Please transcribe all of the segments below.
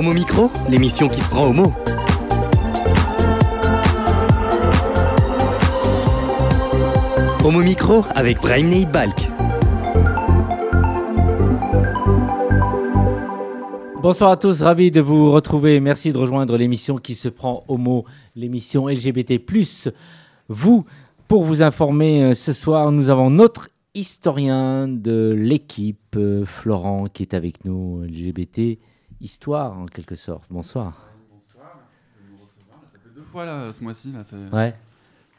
Homo Micro, l'émission qui se prend au mot. Homo Micro avec Brahim Neidbalk. Bonsoir à tous, ravi de vous retrouver. Merci de rejoindre l'émission qui se prend au mot, l'émission LGBT. Vous, pour vous informer, euh, ce soir, nous avons notre historien de l'équipe, euh, Florent, qui est avec nous, LGBT Histoire en quelque sorte. Bonsoir. Bonsoir, merci de nous recevoir. Ça fait deux fois là, ce mois-ci. Là, c'est- Ouais.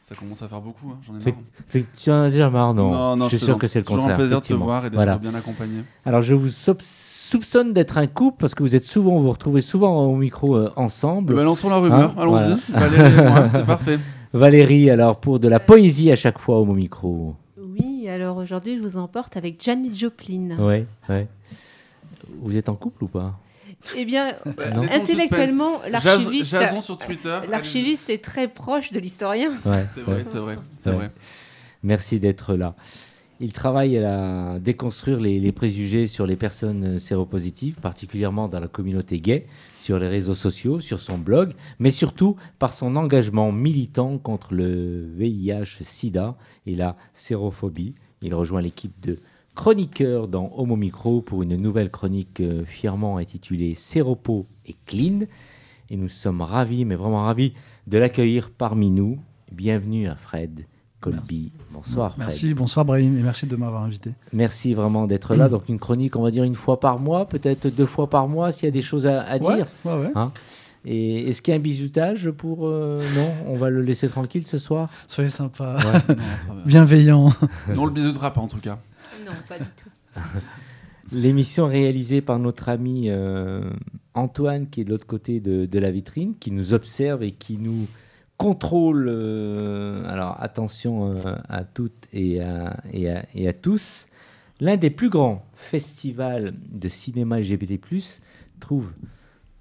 Ça commence à faire beaucoup, hein, j'en ai marre. fait tu en as déjà marre, non, non, non, Je suis sûr que c'est le toujours contraire. un plaisir de te voir et d'être Voilà. bien accompagné. Alors je vous soupçonne d'être un couple parce que vous êtes souvent, vous vous retrouvez souvent au micro euh, ensemble. Balançons la rumeur, Hein, allons-y. Valérie et moi, c'est parfait. Valérie, alors pour de la poésie à chaque fois au micro. Oui, alors aujourd'hui, je vous emporte avec Janis Joplin. Ouais, ouais. Vous êtes en couple ou pas? Eh bien, le intellectuellement, l'archiviste, Jaz- Jason sur Twitter. l'archiviste est très proche de l'historien. Ouais. C'est vrai, ouais. c'est vrai, Ouais. vrai. Merci d'être là. Il travaille à déconstruire les, les préjugés sur les personnes séropositives, particulièrement dans la communauté gay, sur les réseaux sociaux, sur son blog, mais surtout par son engagement militant contre le VIH-Sida et la sérophobie. Il rejoint l'équipe de chroniqueurs dans Homo Micro pour une nouvelle chronique euh, fièrement intitulée Séropo et Clean. Et nous sommes ravis, mais vraiment ravis, de l'accueillir parmi nous. Bienvenue à Fred Colby. Bonsoir Fred. Merci, bonsoir Brahim, et merci de m'avoir invité. Merci vraiment d'être là. Donc une chronique, on va dire une fois par mois, peut-être deux fois par mois, s'il y a des choses à, à Ouais, dire. ouais, ouais. Et est-ce qu'il y a un bisoutage pour... euh, non, on va le laisser tranquille ce soir? Soyez sympa, Non, bienveillant. Nous, on le bisoutera pas en tout cas. Non, pas. L'émission réalisée par notre ami euh, Antoine, qui est de l'autre côté de, la vitrine, qui nous observe et qui nous contrôle. euh, alors attention euh, à toutes et à, et à- tous. L'un des plus grands festivals de cinéma LGBT+, trouve,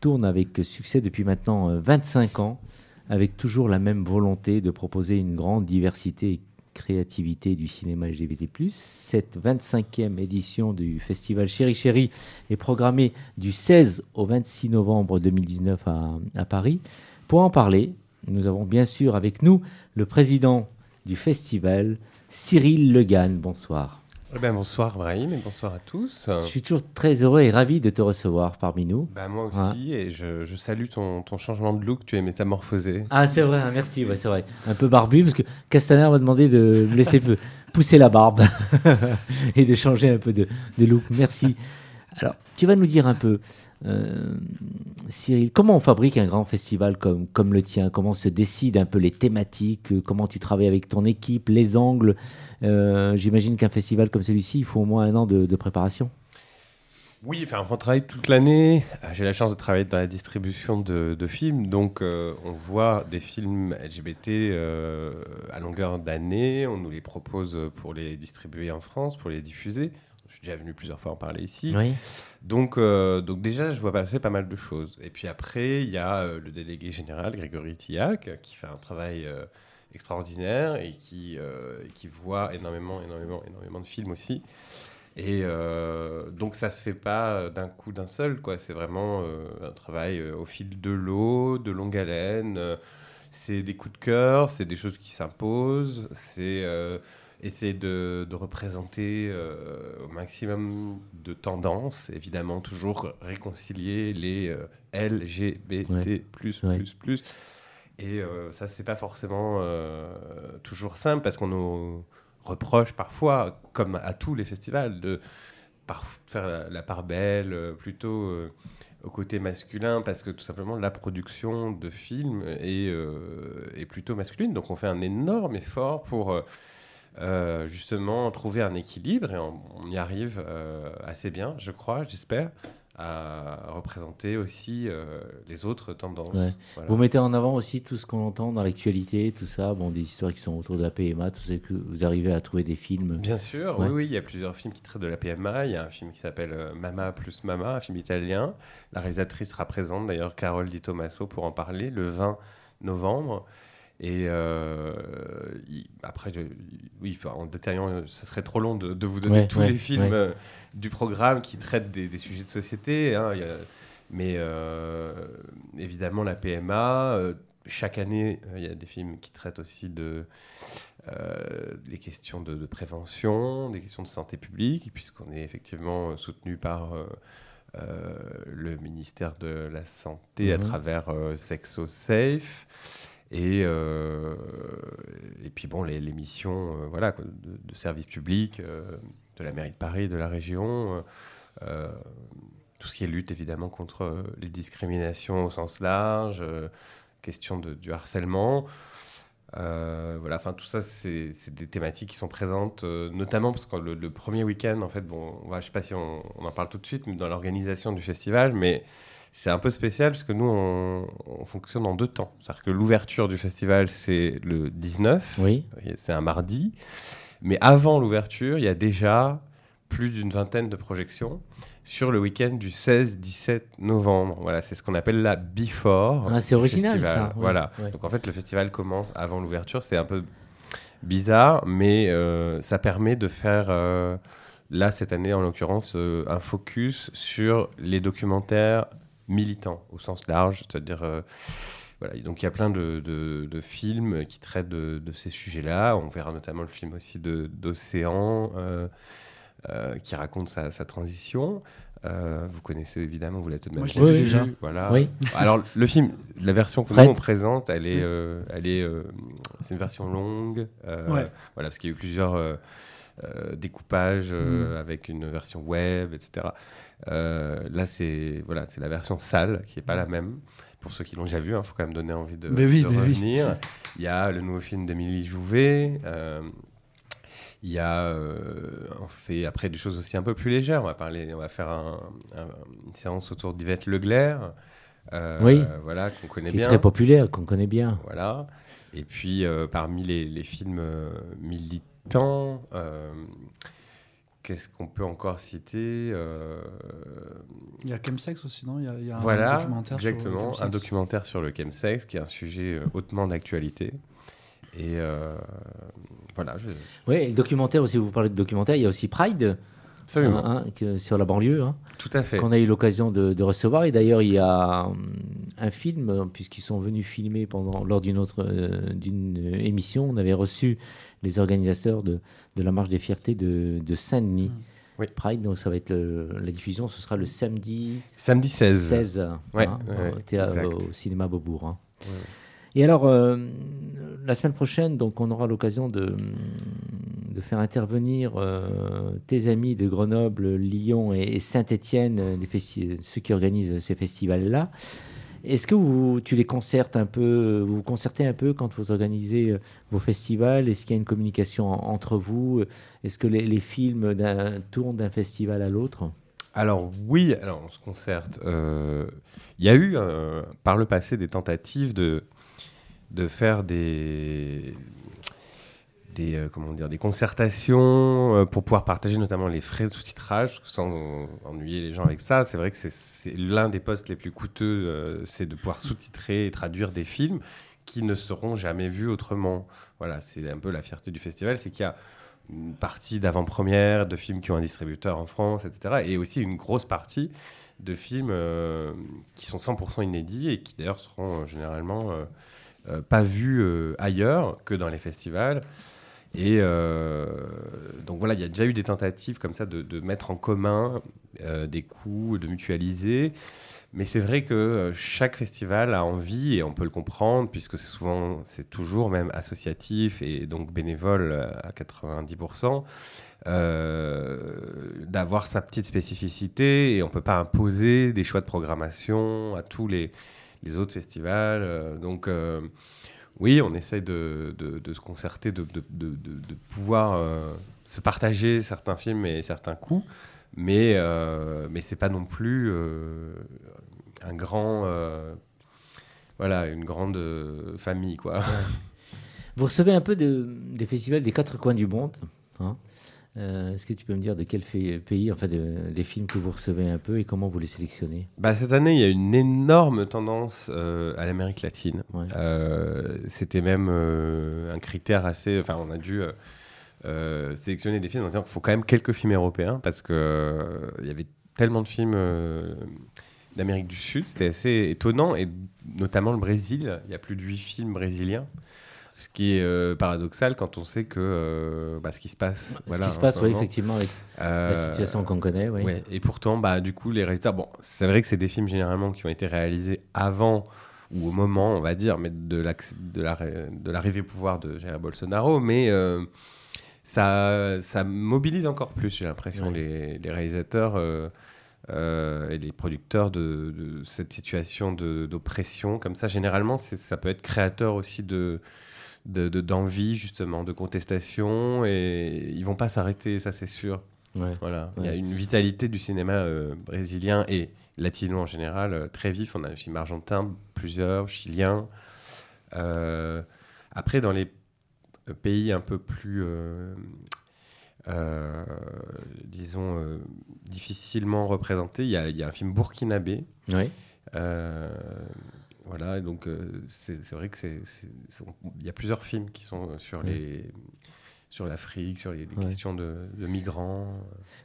tourne avec succès depuis maintenant euh, 25 ans, avec toujours la même volonté de proposer une grande diversité et créativité du cinéma LGBT+. Cette 25e édition du festival Chéri Chéri est programmée du 16 au 26 novembre 2019 à, à Paris. Pour en parler, nous avons bien sûr avec nous le président du festival, Cyril Legan. Bonsoir. Eh ben, bonsoir Brahim et bonsoir à tous. Je suis toujours très heureux et ravi de te recevoir parmi nous. Bah, moi aussi, et je, je salue ton, ton changement de look, tu es métamorphosé. Ah, c'est vrai, hein, merci, ouais, c'est vrai. Un peu barbu, parce que Castaner m'a demandé de me laisser pousser la barbe et de changer un peu de, de look. Merci. Alors, tu vas nous dire un peu, euh, Cyril, comment on fabrique un grand festival comme, comme le tien? Comment se décident un peu les thématiques? Euh, Comment tu travailles avec ton équipe, les angles? Euh, J'imagine qu'un festival comme celui-ci, il faut au moins un an de, de préparation. Oui, enfin, on travaille toute l'année. J'ai la chance de travailler dans la distribution de, de films, donc euh, on voit des films LGBT euh, à longueur d'année. On nous les propose pour les distribuer en France, pour les diffuser. Je suis déjà venu plusieurs fois en parler ici. Oui. Donc, euh, donc déjà, je vois passer pas mal de choses. Et puis après, il y a euh, le délégué général, Grégory Tillac, qui fait un travail euh, extraordinaire et qui, voit énormément, énormément, énormément de films aussi. Et donc ça se fait pas d'un coup d'un seul, quoi. C'est vraiment un travail au fil de l'eau, de longue haleine. c'est des coups de cœur, c'est des choses qui s'imposent, c'est essayer de, de représenter euh, au maximum de tendances, évidemment toujours réconcilier les euh, LGBT++++++++++++++++++++++++++++++++++++++++++++++++++++++++++++++++++++++++++ Ouais. Et euh, ça, c'est pas forcément euh, toujours simple parce qu'on nous reproche parfois, comme à tous les festivals, de par- faire la, la part belle plutôt au côté masculin parce que tout simplement la production de films est, euh, est plutôt masculine. Donc on fait un énorme effort pour euh, euh, justement trouver un équilibre et on, on y arrive euh, assez bien, je crois, j'espère, à représenter aussi euh, les autres tendances. Ouais. Voilà. Vous mettez en avant aussi tout ce qu'on entend dans l'actualité, tout ça, bon, des histoires qui sont autour de la PMA, tout ça, que vous arrivez à trouver des films. Bien sûr, Ouais. oui, oui, il y a plusieurs films qui traitent de la PMA. Il y a un film qui s'appelle Mama plus Mama, un film italien. La réalisatrice sera présente, d'ailleurs, Carole Di Tommaso, pour en parler, le 20 novembre. Et euh, il- après, je- oui, en détaillant, ça serait trop long de, de vous donner Ouais, tous ouais, les films ouais. euh, du programme qui traitent des, des sujets de société. hein. Il y a Mais euh, évidemment, la PMA, chaque année, il y a des films qui traitent aussi de des questions de, de prévention, des questions de santé publique, puisqu'on est effectivement soutenu par le ministère de la Santé à Mhm. travers Sexo Safe. Et, euh, et puis bon, les, les missions euh, voilà, de, de service public euh, de la mairie de Paris, de la région, tout ce qui est lutte évidemment contre les discriminations au sens large, question de, du harcèlement. Voilà, enfin tout ça, c'est des thématiques qui sont présentes, notamment parce que le, premier week-end, en fait, bon, je sais pas si on en parle tout de suite, mais dans l'organisation du festival, mais c'est un peu spécial parce que nous, on, on fonctionne en deux temps. C'est-à-dire que l'ouverture du festival, c'est le 19, Oui. c'est un mardi, mais avant l'ouverture, il y a déjà plus d'une vingtaine de projections sur le week-end du 16-17 novembre. Voilà, c'est ce qu'on appelle la before. Ah, c'est original, festival. ça. Voilà. Ouais. Donc en fait, le festival commence avant l'ouverture. C'est un peu bizarre, mais euh, ça permet de faire, euh, là, cette année, en l'occurrence, euh, un focus sur les documentaires militants, au sens large, c'est-à-dire... euh, voilà, donc il y a plein de, de- de films qui traitent de, de ces sujets-là. On verra notamment le film aussi d'Océan euh, euh, qui raconte sa, sa transition. Vous connaissez évidemment, vous l'avez peut-être Moi, même je l'ai vu déjà. Voilà. Oui. Alors le film, la version que nous on présente, elle est, elle est, c'est une version longue. Ouais. Voilà, parce qu'il y a eu plusieurs découpages Mm. avec une version web, etc. Euh, là, c'est voilà, la version sale qui est pas la même. Pour ceux qui l'ont déjà vu, il faut quand même donner envie de, Mais oui, de mais oui. revenir. Il y a le nouveau film d'Émilie Jouvet. euh, il y a, euh, on fait après des choses aussi un peu plus légères. On va parler, on va faire un- un- une séance autour d'Yvette Leglaire, euh, Oui. voilà qu'on connaît Qui est bien. très populaire, qu'on connaît bien. Voilà. Et puis, euh, parmi les, les films militants, qu'est-ce qu'on peut encore citer Euh, Il y a Chemsex aussi, non? Il y a, il y a un Voilà, documentaire sur le exactement. chemsex. Un documentaire sur le chemsex, qui est un sujet euh, hautement d'actualité. Et euh, voilà, je... Oui, le documentaire aussi, vous parlez de documentaire, il y a aussi Pride absolument. hein, hein, que- sur la banlieue, hein, Tout à fait. qu'on a eu l'occasion de, de recevoir. Et d'ailleurs, il y a hum, un film, euh, puisqu'ils sont venus filmer pendant, lors d'une autre euh, d'une émission, on avait reçu les organisateurs de, de la Marche des Fiertés de, de Saint-Denis. Mm. Oui. Pride, donc ça va être le- la diffusion, ce sera le samedi Samedi 16. 16, Ouais, hein, ouais, au, cinéma Beaubourg. hein. Et alors, euh, la semaine prochaine, donc, on aura l'occasion de, de faire intervenir euh, tes amis de Grenoble, Lyon et, Saint-Étienne, euh, ceux qui organisent ces festivals-là. Est-ce que vous, tu les concertes un peu, vous concertez un peu quand vous organisez euh, vos festivals? Est-ce qu'il y a une communication en- entre vous? Est-ce que les, films tournent d'un festival à l'autre? Alors oui, alors on se concerte. Il y a eu par le passé des tentatives de, de faire des, des, euh, comment dire, des concertations euh, pour pouvoir partager notamment les frais de sous-titrage, sans ennuyer les gens avec ça. C'est vrai que c'est- l'un des postes les plus coûteux, euh, c'est de pouvoir sous-titrer et traduire des films qui ne seront jamais vus autrement. Voilà, c'est un peu la fierté du festival, c'est qu'il y a une partie d'avant-première de films qui ont un distributeur en France, etc. Et aussi une grosse partie de films qui sont 100% inédits et qui d'ailleurs seront généralement pas vus ailleurs que dans les festivals. Et euh, donc voilà, il y a déjà eu des tentatives comme ça de, mettre en commun euh, des coûts, de mutualiser. Mais c'est vrai que euh, chaque festival a envie, et on peut le comprendre, puisque c'est souvent, c'est toujours même associatif et donc bénévole à 90%, euh, d'avoir sa petite spécificité, et on ne peut pas imposer des choix de programmation à tous les, les autres festivals. donc oui, on essaye de, se concerter, de, pouvoir euh, se partager certains films et certains coups, mais, euh, mais c'est pas non plus euh, un grand, euh, voilà, une grande famille quoi. Vous recevez un peu de- des festivals des quatre coins du monde. hein. Euh, Est-ce que tu peux me dire de quel pays, enfin de- des films que vous recevez un peu et comment vous les sélectionnez? Bah, cette année, il y a une énorme tendance euh, à l'Amérique latine. Ouais. Euh, C'était même un critère assez. Enfin, on a dû sélectionner des films en disant qu'il faut quand même quelques films européens parce que euh, il y avait tellement de films d'Amérique du Sud. C'était assez étonnant, et notamment le Brésil. Il y a plus de 8 films brésiliens. Ce qui est euh, paradoxal quand on sait que euh, bah, ce qui se passe. Ce voilà, qui se passe, oui, effectivement, avec euh, la situation qu'on connaît. Oui. Ouais, et pourtant, bah, du coup, les réalisateurs, bon, c'est vrai que c'est des films généralement qui ont été réalisés avant ou au moment, on va dire, mais de l'acc- de la ré- de l'arrivée au pouvoir de Jair Bolsonaro, mais ça, ça mobilise encore plus, j'ai l'impression, Ouais. les, les réalisateurs et les producteurs de, de cette situation d'oppression. Comme ça, généralement, ça peut être créateur aussi de de- de- d'envie, justement, de contestation, et ils vont pas s'arrêter, ça c'est sûr. Ouais. Voilà, il y a une vitalité du cinéma euh, brésilien et latino en général euh, très vif. On a un film argentin, plusieurs, chilien. Euh, après, dans les pays un peu plus, disons, difficilement représentés, il y, a- il y a un film burkinabé. Euh, voilà, et donc euh, c'est vrai que c'est, il y a plusieurs films qui sont sur Ouais. les sur l'Afrique, sur les, les Ouais. questions de, de migrants.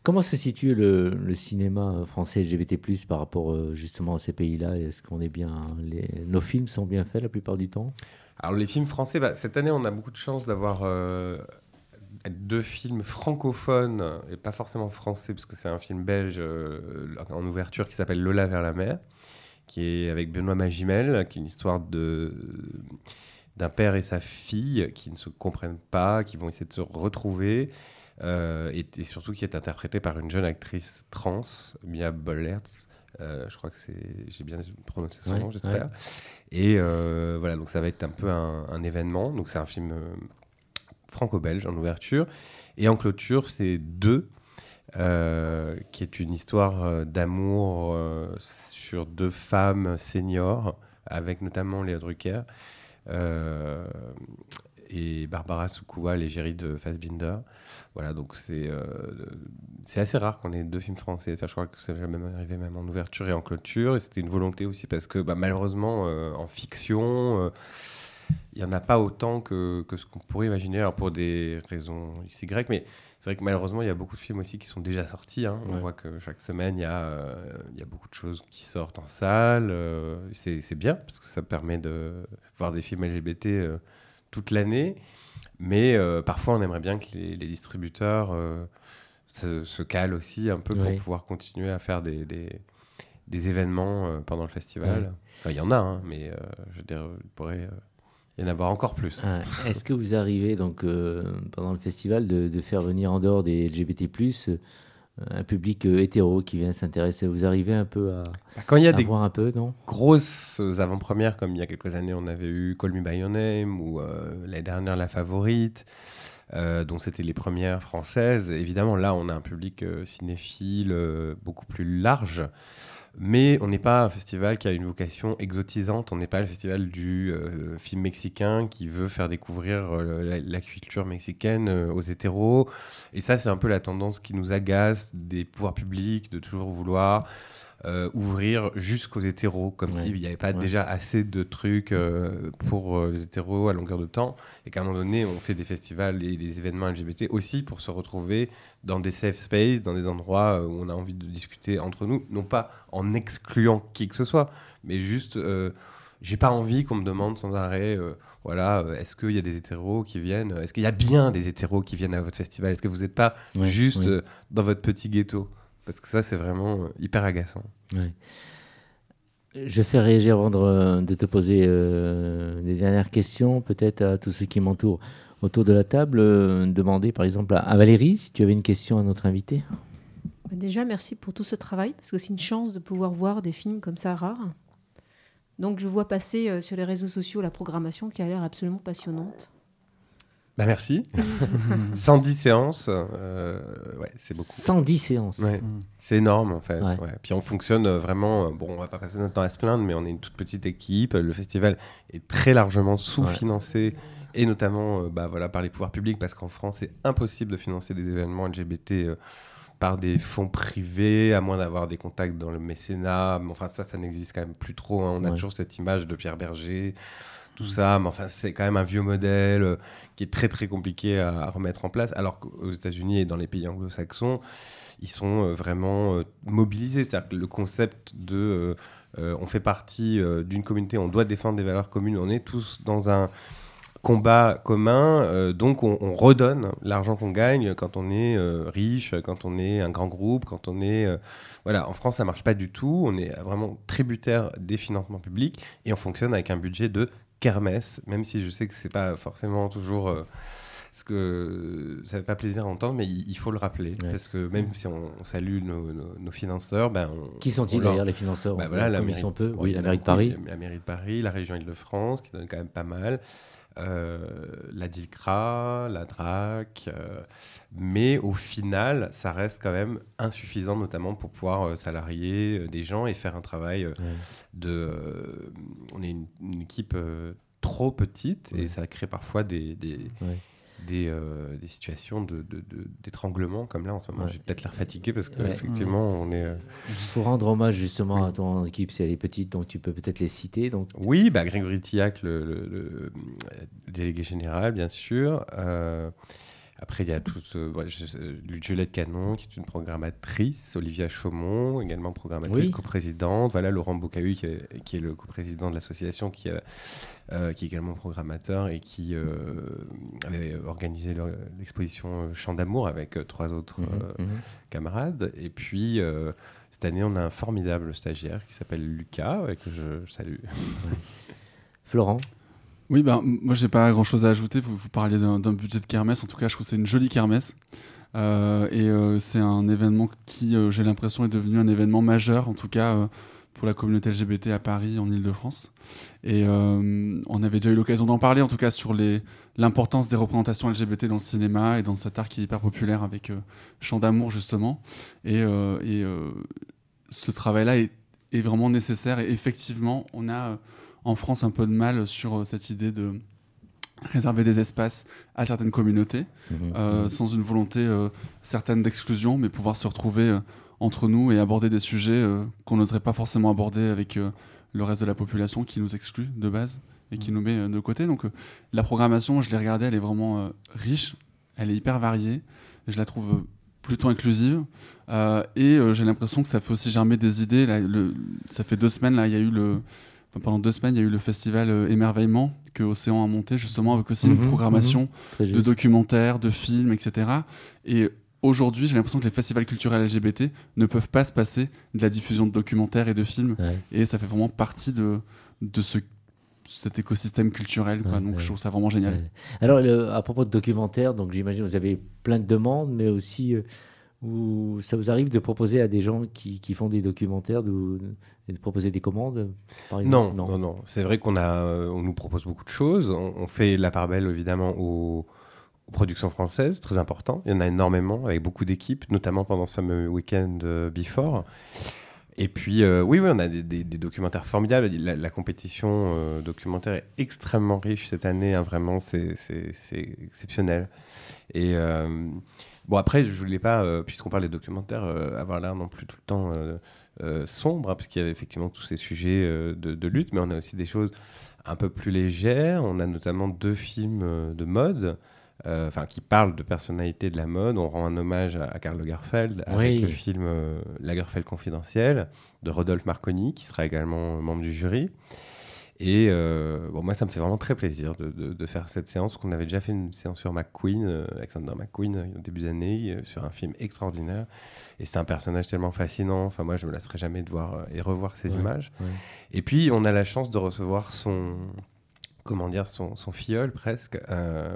Comment se situe le, le cinéma français LGBT+, par rapport euh, justement à ces pays-là? Est-ce qu'on est bien... Les... Nos films sont bien faits la plupart du temps? Alors les films français, bah, cette année on a beaucoup de chance d'avoir euh, deux films francophones et pas forcément français parce que c'est un film belge euh, en ouverture qui s'appelle Lola vers la mer, qui est avec Benoît Magimel, qui est une histoire de d'un père et sa fille qui ne se comprennent pas, qui vont essayer de se retrouver. euh, et, et surtout qui est interprétée par une jeune actrice trans, Mia Bollertz. Euh, je crois que c'est, j'ai bien prononcé son Ouais, nom, j'espère. Et euh, voilà, donc ça va être un peu un, un événement. Donc c'est un film euh, franco-belge en ouverture. Et en clôture, c'est Deux, euh, qui est une histoire euh, d'amour euh, sur deux femmes seniors, avec notamment Léa Drucker et Barbara Soukoua, l'égérie de Fassbinder. Voilà, donc c'est c'est assez rare qu'on ait deux films français. Je crois que ça jamais arrivé même en ouverture et en clôture. Et c'était une volonté aussi parce que bah, malheureusement, en fiction, il n'y en a pas autant que, que ce qu'on pourrait imaginer. Alors pour des raisons XY, mais c'est vrai que malheureusement, il y a beaucoup de films aussi qui sont déjà sortis. hein. On Ouais. voit que chaque semaine, il y, a, euh, il y a beaucoup de choses qui sortent en salle. euh, c'est bien parce que ça permet de voir des films LGBT euh, toute l'année. Mais parfois, on aimerait bien que les, les distributeurs se, se calent aussi un peu pour pouvoir continuer à faire des, des, des événements pendant le festival. Ouais. Enfin, il y en a, hein, mais je veux dire, il pourrait euh, y en avoir encore plus. Ah, Est-ce que vous arrivez donc euh, pendant le festival de, de faire venir en dehors des LGBT+, euh, un public euh, hétéro qui vient s'intéresser? Vous arrivez un peu à, Bah, Quand il y a à des voir un peu, non? grosses avant-premières, comme il y a quelques années, on avait eu Call Me By Your Name ou euh, l'année dernière La Favorite, euh, dont c'était les premières françaises. Évidemment, là, on a un public euh, cinéphile euh, beaucoup plus large. Mais on n'est pas un festival qui a une vocation exotisante. On n'est pas le festival du euh, film mexicain qui veut faire découvrir euh, la, culture mexicaine euh, aux hétéros. Et ça, c'est un peu la tendance qui nous agace des pouvoirs publics de toujours vouloir euh, ouvrir jusqu'aux hétéros, comme Ouais. s'il n'y avait pas Ouais. déjà assez de trucs euh, pour euh, les hétéros à longueur de temps, et qu'à un moment donné, on fait des festivals et des événements LGBT aussi pour se retrouver dans des safe spaces, dans des endroits où on a envie de discuter entre nous, non pas en excluant qui que ce soit, mais juste, j'ai pas envie qu'on me demande sans arrêt, voilà, est-ce qu'il y a des hétéros qui viennent, est-ce qu'il y a bien des hétéros qui viennent à votre festival, est-ce que vous n'êtes pas juste oui. dans votre petit ghetto? Parce que ça, c'est vraiment hyper agaçant. Je vais faire réagir avant de, te poser euh, des dernières questions, peut-être à tous ceux qui m'entourent autour de la table. euh, demander par exemple à, à Valérie si tu avais une question à notre invité. Bah, Déjà, merci pour tout ce travail, parce que c'est une chance de pouvoir voir des films comme ça rares. Donc, je vois passer euh, sur les réseaux sociaux la programmation qui a l'air absolument passionnante. Bah merci. 110 séances, euh, ouais, c'est beaucoup. 110 séances. Ouais, Mm. c'est énorme en fait. Ouais. ouais. Puis on fonctionne euh, vraiment. euh, Bon, on va pas passer notre temps à se plaindre, mais on est une toute petite équipe. Le festival est très largement sous-financé, et notamment euh, bah, voilà, par les pouvoirs publics, parce qu'en France, c'est impossible de financer des événements LGBT euh, par des fonds privés, à moins d'avoir des contacts dans le mécénat. Enfin, ça, ça n'existe quand même plus trop. hein. On a toujours cette image de Pierre Berger tout ça, mais enfin, c'est quand même un vieux modèle euh, qui est très très compliqué à, remettre en place. Alors qu'aux États-Unis et dans les pays anglo-saxons, ils sont euh, vraiment euh, mobilisés. C'est-à-dire que le concept de on fait partie d'une communauté, on doit défendre des valeurs communes, on est tous dans un combat commun, donc on, on redonne l'argent qu'on gagne quand on est riche, quand on est un grand groupe, quand on est... voilà, en France, ça marche pas du tout, on est vraiment tributaire des financements publics et on fonctionne avec un budget de kermesse, même si je sais que c'est pas forcément toujours... euh, ce que ça fait pas plaisir à entendre, mais il, il faut le rappeler. Ouais. Parce que même si on, on salue nos, nos- nos financeurs, ben on- Qui sont-ils on leur- d'ailleurs les financeurs bah voilà, la mairie, peu Oui, la mairie de Paris. La mairie de Paris, la région Île-de-France, qui donne quand même pas mal. Euh, la DILCRA, la DRAC. euh, mais au final, ça reste quand même insuffisant, notamment pour pouvoir euh, salarier des gens et faire un travail Ouais. de. on est une, une équipe trop petite et ça crée parfois des. des Ouais. Des, euh, des situations de- de- de- d'étranglement comme là en ce moment. Ouais. J'ai peut-être l'air fatigué parce Ouais. qu'effectivement on est. euh, Pour rendre hommage justement Oui. à ton équipe, si elle est petite, donc tu peux peut-être les citer. Donc, Oui, bah, Grégory Tillac, le, le- le, euh, délégué général, bien sûr. Euh, après, il y a tout ce, ouais, je- euh, Juliette Canon, qui est une programmatrice, Olivia Chaumont, également programmatrice, Oui. coprésidente. Voilà, Laurent Bocahu, qui est, qui est le coprésident de l'association, qui, euh, euh, qui est également programmateur et qui avait organisé le- l'exposition Chant d'amour avec trois autres Mhm, mhm. camarades. Et puis, cette année, on a un formidable stagiaire qui s'appelle Lucas, et que je, je salue. Florent, Oui, ben, moi, j'ai pas grand chose à ajouter. Vous, vous parliez d'un budget de kermesse. En tout cas, je trouve que c'est une jolie kermesse. Euh, et euh, c'est un événement qui, euh, j'ai l'impression, est devenu un événement majeur, en tout cas pour la communauté LGBT à Paris, en Ile-de-France. Et on avait déjà eu l'occasion d'en parler, en tout cas, sur l'importance des représentations LGBT dans le cinéma et dans cet art qui est hyper populaire avec Chant d'amour, justement. Et, ce travail-là est, vraiment nécessaire. Et effectivement, on a en France un peu de mal sur euh, cette idée de réserver des espaces à certaines communautés, Mhm, euh, mhm. sans une volonté euh, certaine d'exclusion, mais pouvoir se retrouver euh, entre nous et aborder des sujets qu'on n'oserait pas forcément aborder avec le reste de la population qui nous exclut de base et qui nous met de côté. Donc la programmation, je l'ai regardée, elle est vraiment riche, elle est hyper variée, je la trouve plutôt inclusive et j'ai l'impression que ça fait aussi germer des idées. Là, le- ça fait deux semaines, là, il y a eu le enfin, pendant deux semaines, il y a eu le festival euh, Émerveillement que Océan a monté justement avec aussi Mhm, une programmation Très de documentaires, de films, etc. Et aujourd'hui, j'ai l'impression que les festivals culturels LGBT ne peuvent pas se passer de la diffusion de documentaires et de films. Ouais. Et ça fait vraiment partie de, de ce, cet écosystème culturel. Quoi. Ouais, Donc ouais. je trouve ça vraiment génial. Alors, le- à propos de documentaires, donc j'imagine que vous avez plein de demandes, mais aussi euh, où ça vous arrive de proposer à des gens qui, qui font des documentaires de, de proposer des commandes, par Non, non, non. C'est vrai qu'on a, on nous propose beaucoup de choses. On, on fait la part belle évidemment aux, aux productions françaises, très important. Il y en a énormément avec beaucoup d'équipes, notamment pendant ce fameux week-end euh, Before. Et puis, euh, oui, oui, on a des, des- des documentaires formidables. La, la compétition euh, documentaire est extrêmement riche cette année. hein, vraiment, c'est exceptionnel. Et euh, bon, après, je voulais pas, euh, puisqu'on parle des documentaires, euh, avoir l'air non plus tout le temps euh, sombre, hein, parce qu'il y a effectivement tous ces sujets de, de lutte, mais on a aussi des choses un peu plus légères. On a notamment deux films de mode. Enfin, qui parlent de personnalité de la mode. On rend un hommage à, à Karl Lagerfeld avec Oui. le film Lagerfeld confidentiel de Rodolphe Marconi, qui sera également membre du jury. Et euh, bon, moi, ça me fait vraiment très plaisir de, de- de faire cette séance. qu'on avait déjà fait une séance sur McQueen, euh, Alexander McQueen, euh, au début d'année, euh, sur un film extraordinaire. Et c'est un personnage tellement fascinant. Enfin, moi, je me lasserai jamais de voir euh, et revoir ces Ouais, images. ouais. Et puis, on a la chance de recevoir son, comment dire, son, son filleul presque,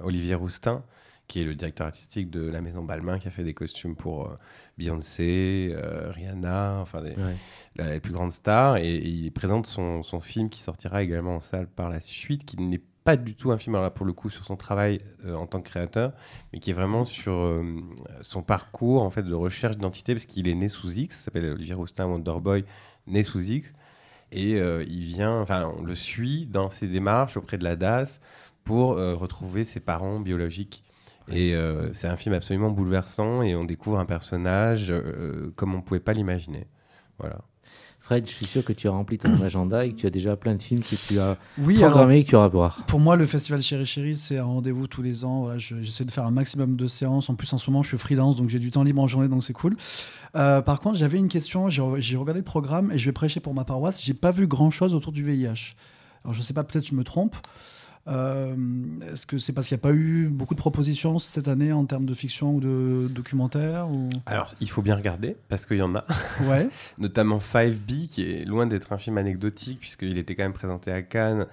Olivier Roustin, qui est le directeur artistique de la Maison Balmain, qui a fait des costumes pour euh, Beyoncé, euh, Rihanna, enfin des, Ouais. la- les plus grandes stars. Et, et il présente son, son film qui sortira également en salle par la suite, qui n'est pas du tout un film, alors là, pour le coup, sur son travail euh, en tant que créateur, mais qui est vraiment sur son parcours en fait de recherche d'identité, parce qu'il est né sous X, il s'appelle Olivier Roustin Wonderboy, né sous X. Et il vient, enfin, on le suit dans ses démarches auprès de la DAS pour retrouver ses parents biologiques. Et euh, c'est un film absolument bouleversant et on découvre un personnage euh, comme on ne pouvait pas l'imaginer. Voilà. Fred, je suis sûr que tu as rempli ton agenda et que tu as déjà plein de films que tu as Oui, alors, programmés et que tu auras à voir. pour moi, le festival Chéri Chéri, c'est un rendez-vous tous les ans. Voilà, je- J'essaie de faire un maximum de séances. En plus, en ce moment, je suis freelance, donc j'ai du temps libre en journée, donc c'est cool. Euh, par contre, j'avais une question. J'ai j'ai regardé le programme et je vais prêcher pour ma paroisse. J'ai pas vu grand-chose autour du VIH. Alors, je sais pas, peut-être je me trompe. Euh, Est-ce que c'est parce qu'il n'y a pas eu beaucoup de propositions cette année en termes de fiction ou de documentaire ou... Alors, il faut bien regarder, parce qu'il y en a. Ouais, notamment 5B, qui est loin d'être un film anecdotique, puisqu'il était quand même présenté à Cannes,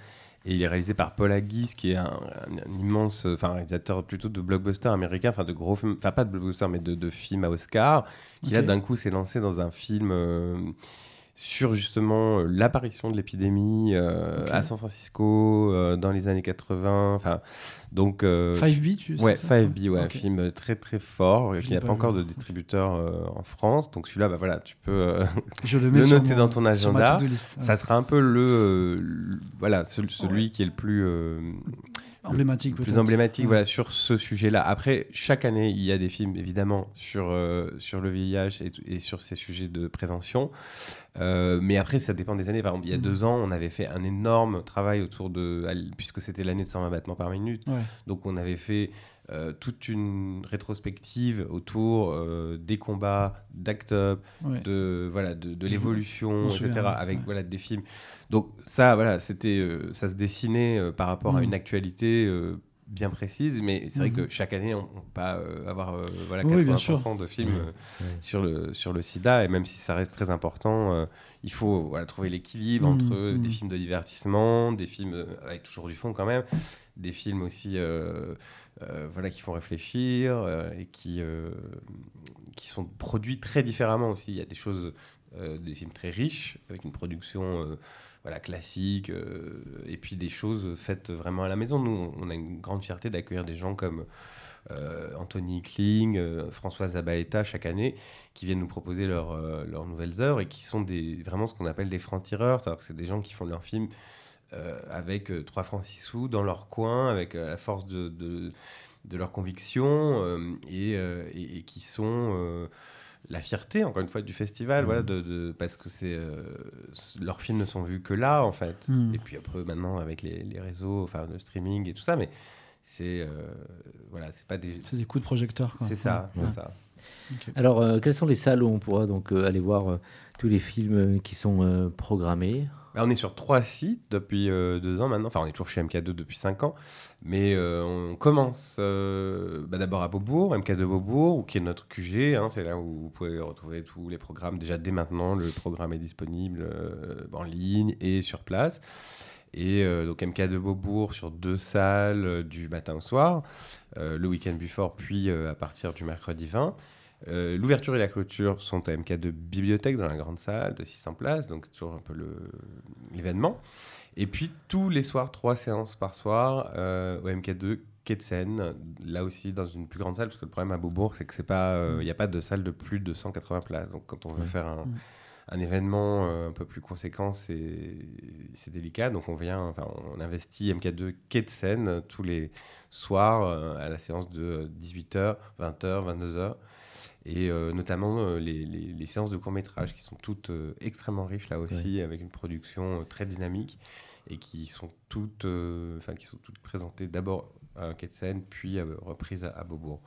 et il est réalisé par Paul Haggis, qui est un, un- un immense, enfin, un réalisateur plutôt de blockbusters américains, enfin de gros films, enfin pas de blockbusters, mais de, de films à Oscar, qui là d'un coup s'est lancé dans un film euh, sur justement euh, l'apparition de l'épidémie euh, à San Francisco euh, dans les années 80, enfin, donc... euh, 5B, tu sais Ouais, ça 5B, ouais, un film très très fort, qui n'a pas pas encore de distributeur en France. Donc celui-là, bah voilà, tu peux Je le mets le sur noter mon- dans ton agenda. Ça sera un peu le, le- voilà, celui, celui qui est le plus emblématique le plus emblématique Ouais. voilà, sur ce sujet-là. Après, chaque année, il y a des films, évidemment, sur, sur le VIH et sur ces sujets de prévention. Euh, mais après, ça dépend des années. Par exemple, il y a Mhm. deux ans, on avait fait un énorme travail autour de... Puisque c'était l'année de 120 battements par minute. Ouais. Donc, on avait fait euh, toute une rétrospective autour euh, des combats, d'acteurs, Ouais. de voilà de, l'évolution etc souviens, avec Ouais. voilà des films donc ça voilà c'était ça se dessinait par rapport à Mhm. une actualité bien précise mais c'est vrai Mhm. que chaque année on, pas euh, avoir euh, voilà Oui, bien 80% de films euh, sur le sur le sida et même si ça reste très important euh, il faut voilà trouver l'équilibre Mhm. entre euh, des Mhm. films de divertissement des films euh, avec toujours du fond quand même des films aussi voilà qui font réfléchir et qui qui sont produits très différemment aussi. Il y a des choses, des films très riches, avec une production voilà, classique, euh, et puis des choses faites vraiment à la maison. Nous, on a une grande fierté d'accueillir des gens comme euh, Anthony Kling, euh, Françoise Zabaleta chaque année, qui viennent nous proposer leurs euh, leurs nouvelles œuvres et qui sont des, vraiment ce qu'on appelle des francs-tireurs. C'est-à-dire que c'est des gens qui font leurs films avec euh, 3 francs 6 sous dans leur coin, avec la force de, de, de leurs et, et- qui sont la fierté, encore une fois, du festival, voilà, de, de- parce que c'est euh, leurs films ne sont vus que là, en fait. Mhm. Et puis après, maintenant, avec les, les réseaux, enfin, le streaming et tout ça, mais c'est euh, voilà, c'est pas des. C'est des coups de projecteur. quoi. C'est ça, Ouais. c'est ça. Alors, euh, quelles sont les salles où on pourra donc euh, aller voir euh, tous les films qui sont euh, programmés? On est sur trois sites depuis euh, deux ans maintenant. Enfin, on est toujours chez MK2 depuis cinq ans. Mais euh, on commence euh, bah, d'abord à Beaubourg, MK2 Beaubourg, ou qui est notre QG. hein. c'est là où vous pouvez retrouver tous les programmes. Déjà dès maintenant, le programme est disponible en ligne et sur place. Et donc MK2 Beaubourg sur deux salles du matin au soir, le week-end before, puis à partir du mercredi 20. Euh, L'ouverture et la clôture sont à MK2 Bibliothèque dans la grande salle de 600 places, donc c'est toujours un peu l'événement. Et puis tous les soirs, trois séances par soir euh, au MK2 Quai de Seine, là aussi dans une plus grande salle, parce que le problème à Beaubourg, c'est que c'est pas, il n'y a pas de salle de plus de 180 places. Donc quand on veut Ouais. faire un, Mm. un événement euh, un peu plus conséquent, c'est délicat. Donc on vient, enfin, on investit MK2 Quai de Seine euh, tous les soirs euh, à la séance de 18h, 20h, 22h. Et euh, notamment euh, les, les- les séances de court-métrage qui sont toutes euh, extrêmement riches là aussi, avec une production euh, très dynamique et qui sont toutes, euh, enfin, qui sont toutes présentées d'abord à Quai de Seine, puis euh, reprises à, à Beaubourg.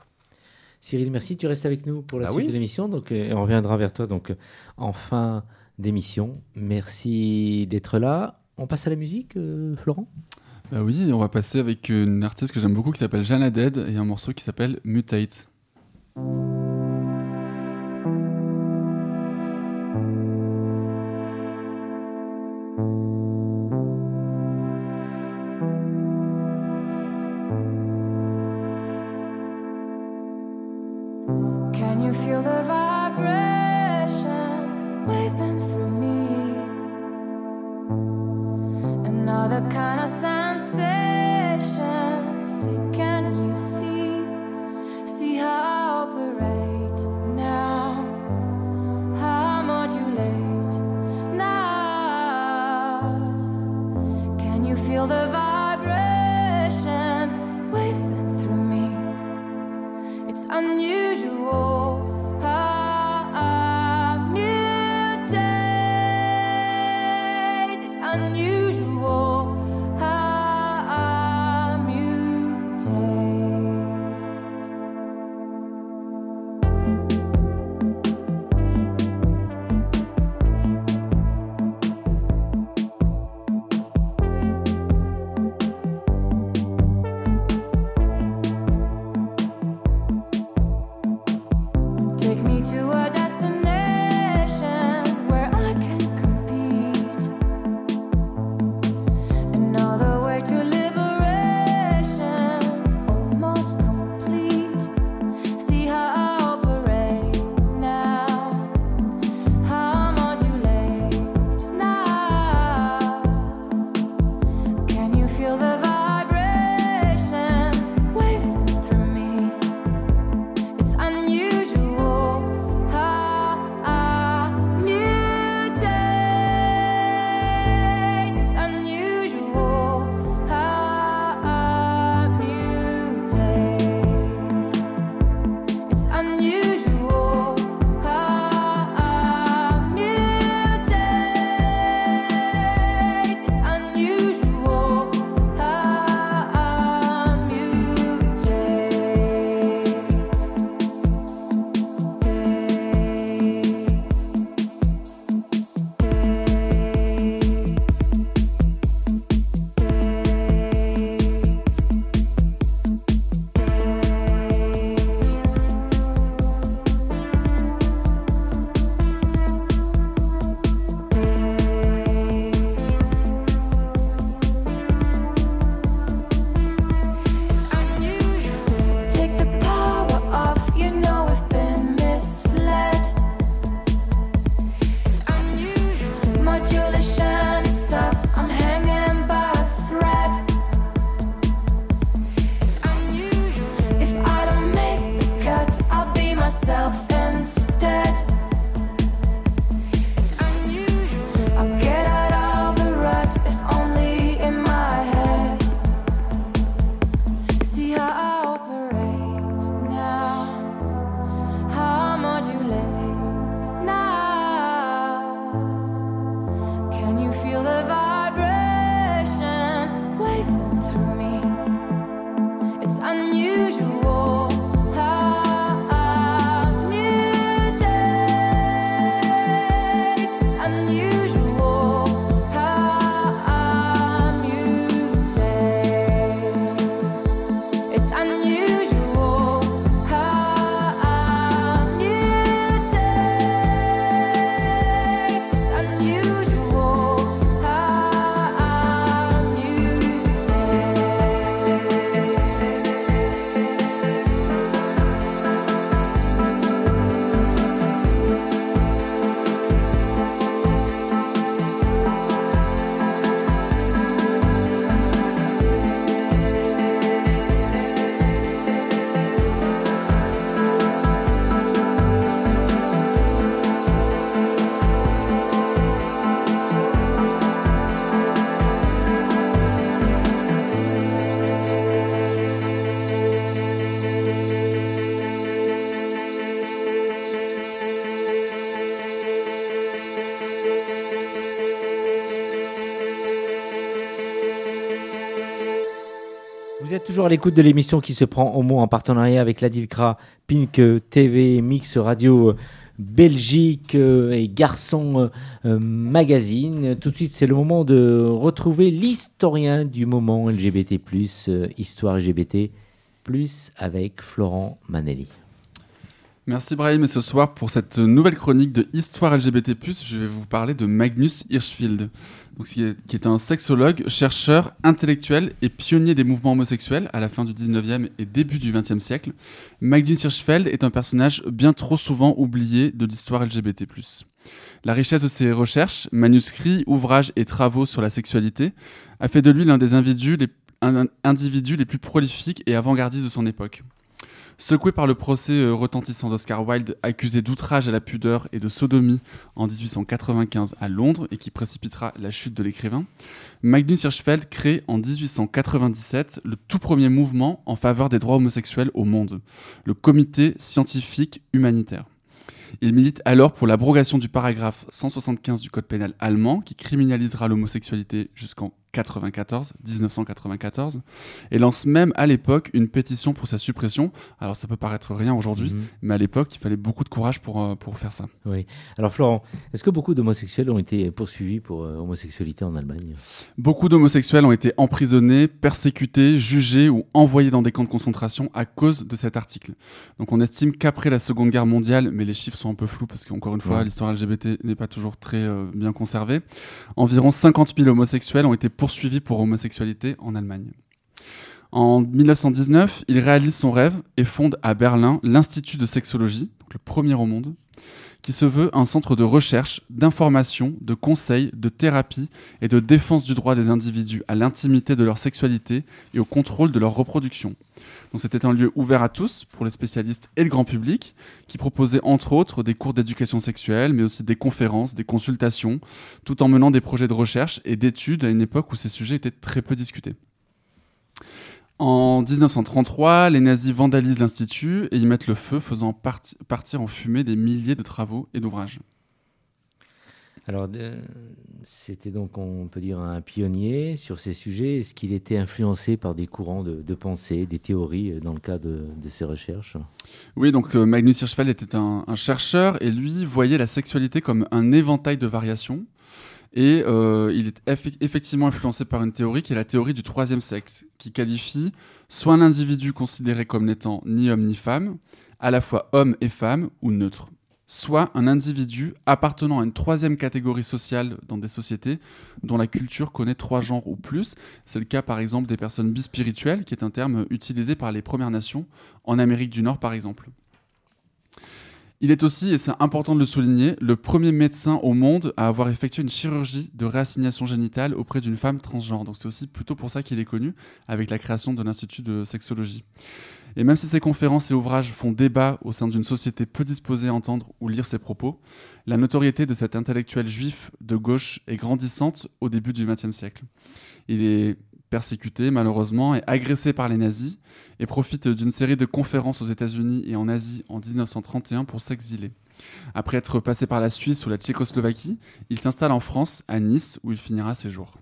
Cyril, merci. Tu restes avec nous pour la Ah suite oui. de l'émission. Donc, on reviendra vers toi donc, en fin d'émission. Merci d'être là. On passe à la musique, euh, Florent? Bah oui, on va passer avec une artiste que j'aime beaucoup qui s'appelle Jeanne Dead et un morceau qui s'appelle Mutate. À l'écoute de l'émission qui se prend au mot en partenariat avec la DILCRA, Pink TV, Mix Radio euh, Belgique euh, et Garçon euh, Magazine. Tout de suite, c'est le moment de retrouver l'historien du moment LGBT+, Histoire LGBT+, avec Florent Manelli. Merci Brahim et ce soir pour cette nouvelle chronique de Histoire LGBT+, je vais vous parler de Magnus Hirschfeld, qui, est, un sexologue, chercheur, intellectuel et pionnier des mouvements homosexuels à la fin du 19e et début du 20e siècle. Magnus Hirschfeld est un personnage bien trop souvent oublié de l'histoire LGBT+. La richesse de ses recherches, manuscrits, ouvrages et travaux sur la sexualité a fait de lui l'un des individus les plus prolifiques et avant-gardistes de son époque. Secoué par le procès euh, retentissant d'Oscar Wilde, accusé d'outrage à la pudeur et de sodomie en 1895 à Londres et qui précipitera la chute de l'écrivain, Magnus Hirschfeld crée en 1897 le tout premier mouvement en faveur des droits homosexuels au monde, le Comité scientifique humanitaire. Il milite alors pour l'abrogation du paragraphe 175 du Code pénal allemand qui criminalisera l'homosexualité jusqu'en 94, 1994, et lance même à l'époque une pétition pour sa suppression. Alors ça peut paraître rien aujourd'hui, Mhm. mais à l'époque, il fallait beaucoup de courage pour, euh, pour faire ça. Oui. Alors Florent, est-ce que beaucoup d'homosexuels ont été poursuivis pour euh, homosexualité en Allemagne? Beaucoup d'homosexuels ont été emprisonnés, persécutés, jugés ou envoyés dans des camps de concentration à cause de cet article. Donc on estime qu'après la Seconde Guerre mondiale, mais les chiffres sont un peu flous parce qu'encore une fois, Ouais. l'histoire LGBT n'est pas toujours très euh, bien conservée, environ 50 000 homosexuels ont été poursuivis pour homosexualité en Allemagne. En 1919, il réalise son rêve et fonde à Berlin l'Institut de sexologie, le premier au monde, qui se veut un centre de recherche, d'information, de conseil, de thérapie et de défense du droit des individus à l'intimité de leur sexualité et au contrôle de leur reproduction. C'était un lieu ouvert à tous, pour les spécialistes et le grand public, qui proposait entre autres des cours d'éducation sexuelle, mais aussi des conférences, des consultations, tout en menant des projets de recherche et d'études à une époque où ces sujets étaient très peu discutés. En 1933, les nazis vandalisent l'institut et y mettent le feu, faisant parti- partir en fumée des milliers de travaux et d'ouvrages. Alors, c'était donc, on peut dire, un pionnier sur ces sujets. Est-ce qu'il était influencé par des courants de, pensée, des théories euh, dans le cadre de, ses recherches? Oui, donc euh, Magnus Hirschfeld était un, chercheur et lui voyait la sexualité comme un éventail de variations. Et euh, il est effe- effectivement influencé par une théorie qui est la théorie du troisième sexe, qui qualifie soit un individu considéré comme n'étant ni homme ni femme, à la fois homme et femme, ou neutre, soit un individu appartenant à une troisième catégorie sociale dans des sociétés dont la culture connaît trois genres ou plus. C'est le cas par exemple des personnes bispirituelles, qui est un terme utilisé par les Premières Nations en Amérique du Nord par exemple. Il est aussi, et c'est important de le souligner, le premier médecin au monde à avoir effectué une chirurgie de réassignation génitale auprès d'une femme transgenre. Donc c'est aussi plutôt pour ça qu'il est connu, avec la création de l'Institut de sexologie. Et même si ses conférences et ouvrages font débat au sein d'une société peu disposée à entendre ou lire ses propos, la notoriété de cet intellectuel juif de gauche est grandissante au début du XXe siècle. Il est persécuté malheureusement et agressé par les nazis et profite d'une série de conférences aux États-Unis et en Asie en 1931 pour s'exiler. Après être passé par la Suisse ou la Tchécoslovaquie, il s'installe en France, à Nice, où il finira ses jours.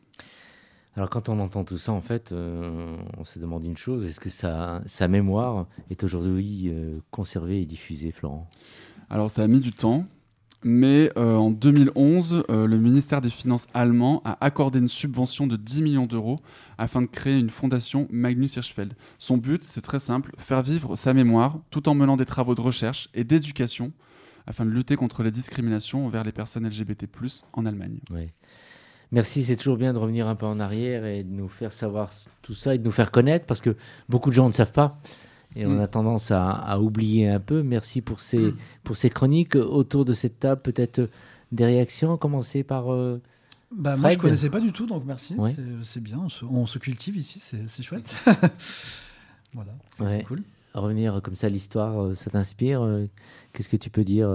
Alors, quand on entend tout ça, en fait, euh, on se demande une chose est-ce que sa, sa mémoire est aujourd'hui euh, conservée et diffusée, Florent? Alors ça a mis du temps, mais euh, en 2011, euh, le ministère des Finances allemand a accordé une subvention de 10 millions d'euros afin de créer une fondation Magnus Hirschfeld. Son but, c'est très simple, faire vivre sa mémoire tout en menant des travaux de recherche et d'éducation afin de lutter contre les discriminations envers les personnes LGBT+, en Allemagne. Ouais. Merci, c'est toujours bien de revenir un peu en arrière et de nous faire savoir tout ça et de nous faire connaître parce que beaucoup de gens ne savent pas et on Mm. a tendance à, à oublier un peu. Merci pour ces, pour ces chroniques. Autour de cette table, peut-être des réactions, commencer par... euh, Bah, moi, je Fred connaissais pas du tout, donc merci. Ouais. C'est- bien. On se, on se cultive ici, c'est chouette. voilà, c'est Ouais. cool. revenir comme ça à l'histoire, euh, ça t'inspire euh, Qu'est-ce que tu peux dire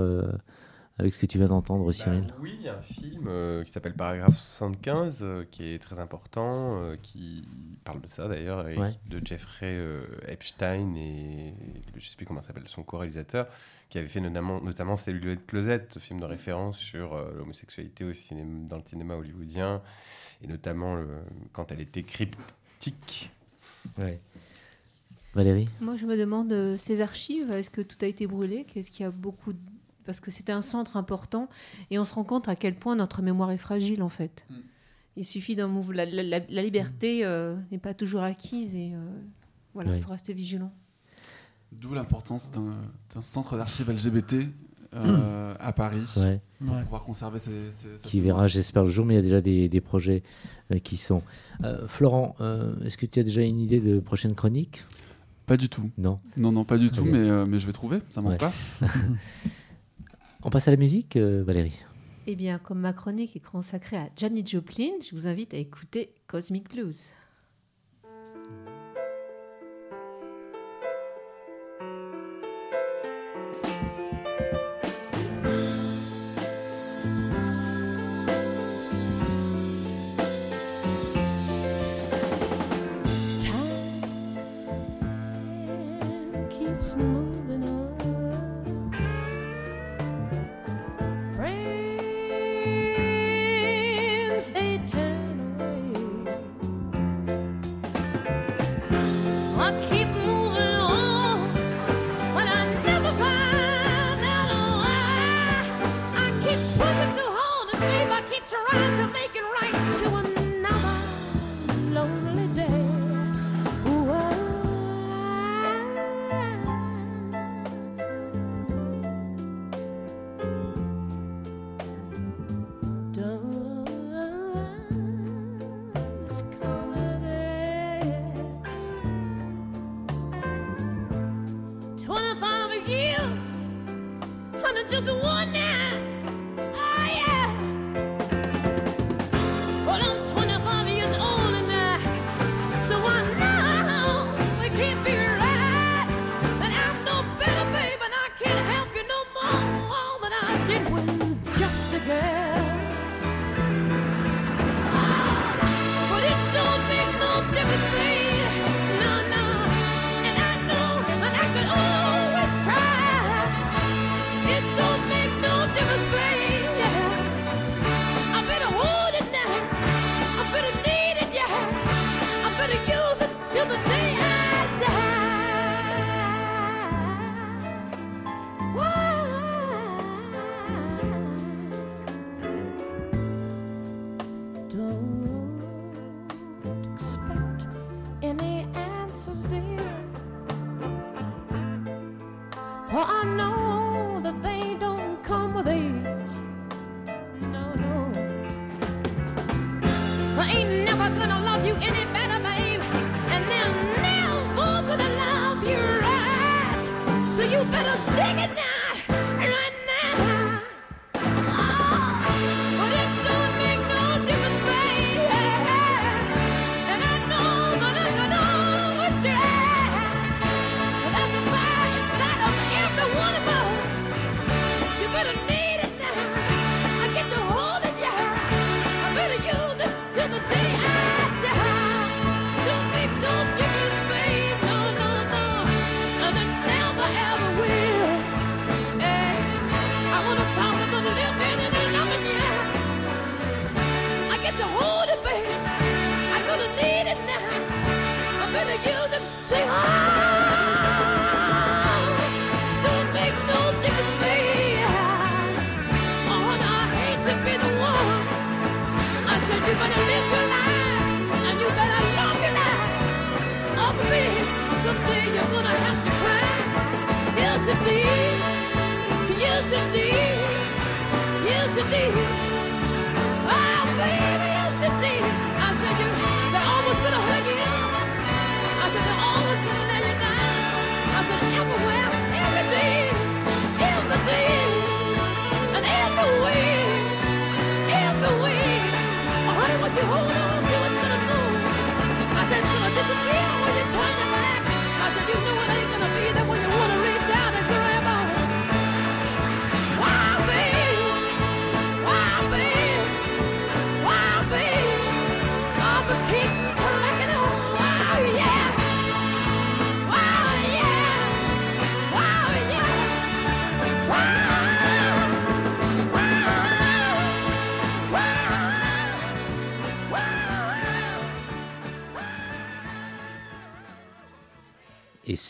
avec ce que tu viens d'entendre, Cyril Bah oui, il y a un film euh, qui s'appelle Paragraphe 75 euh, qui est très important, euh, qui parle de ça d'ailleurs, Ouais. de Jeffrey euh, Epstein et je sais plus comment s'appelle son co-réalisateur, qui avait fait notamment, notamment Cellulite Closet, ce film de référence sur euh, l'homosexualité au cinéma, dans le cinéma hollywoodien, et notamment le- quand elle était cryptique. Ouais. Valérie? Moi, je me demande, ces archives, est-ce que tout a été brûlé? Qu'est-ce qu'il y a beaucoup de- Parce que c'était un centre important et on se rend compte à quel point notre mémoire est fragile, en fait. Mm. Il suffit d'un mouvement. La, la- la- la liberté euh, n'est pas toujours acquise et euh, voilà, il faut rester vigilant. D'où l'importance d'un centre d'archives LGBT euh, à Paris ouais. pour Ouais. pouvoir conserver ces... Qui verra, j'espère, le jour, mais il y a déjà des, des projets euh, qui sont. Euh, Florent, euh, est-ce que tu as déjà une idée de prochaine chronique? Pas du tout. Non. Non, non, pas du tout, mais, euh, mais je vais trouver, ça manque Ouais. pas. On passe à la musique, euh, Valérie Eh bien, comme ma chronique est consacrée à Janis Joplin, je vous invite à écouter Cosmic Blues. Time keeps moving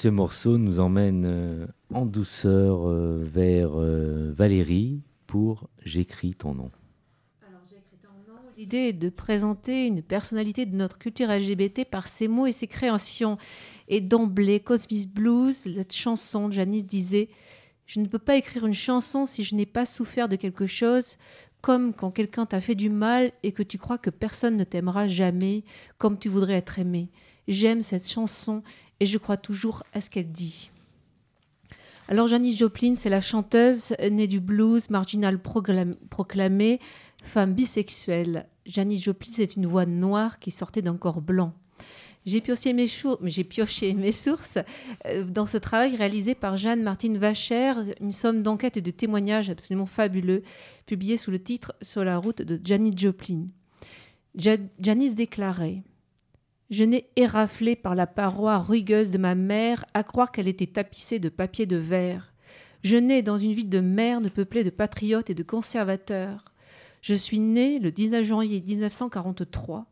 ce morceau nous emmène euh, en douceur euh, vers euh, Valérie pour J'écris ton nom. L'idée est de présenter une personnalité de notre culture LGBT par ses mots et ses créations. Et d'emblée, Cosmis Blues, cette chanson, Janice disait Je ne peux pas écrire une chanson si je n'ai pas souffert de quelque chose, comme quand quelqu'un t'a fait du mal et que tu crois que personne ne t'aimera jamais comme tu voudrais être aimé. J'aime cette chanson et je crois toujours à ce qu'elle dit. Alors Janis Joplin, c'est la chanteuse née du blues, marginal proclam- proclamée, femme bisexuelle. Janis Joplin, c'est une voix noire qui sortait d'un corps blanc. J'ai pioché mes, j'ai pioché mes sources euh, dans ce travail réalisé par Jeanne-Martine Vacher, une somme d'enquêtes et de témoignages absolument fabuleux, publié sous le titre Sur la route de Janis Joplin. Ja- Janis déclarait Je n'ai éraflé par la paroi rugueuse de ma mère à croire qu'elle était tapissée de papier de verre. Je nais dans une ville de merde peuplée de patriotes et de conservateurs. Je suis né le 19 janvier 1943.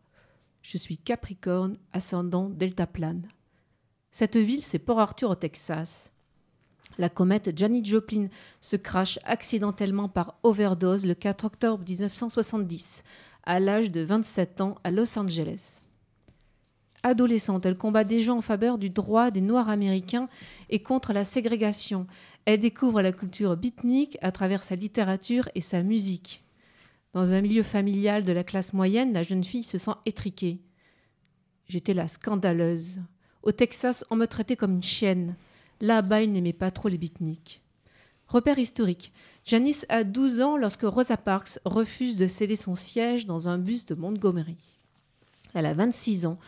Je suis Capricorne, ascendant deltaplane. Cette ville, c'est Port Arthur au Texas. La comète Janet Joplin se crache accidentellement par overdose le 4 octobre 1970, à l'âge de 27 ans à Los Angeles. Adolescente, elle combat déjà en faveur du droit des Noirs américains et contre la ségrégation. Elle découvre la culture beatnik à travers sa littérature et sa musique. Dans un milieu familial de la classe moyenne, la jeune fille se sent étriquée. J'étais la scandaleuse. Au Texas, on me traitait comme une chienne. Là-bas, ils n'aimaient pas trop les beatniks. Repère historique. Janice a 12 ans lorsque Rosa Parks refuse de céder son siège dans un bus de Montgomery. Elle a 26 ans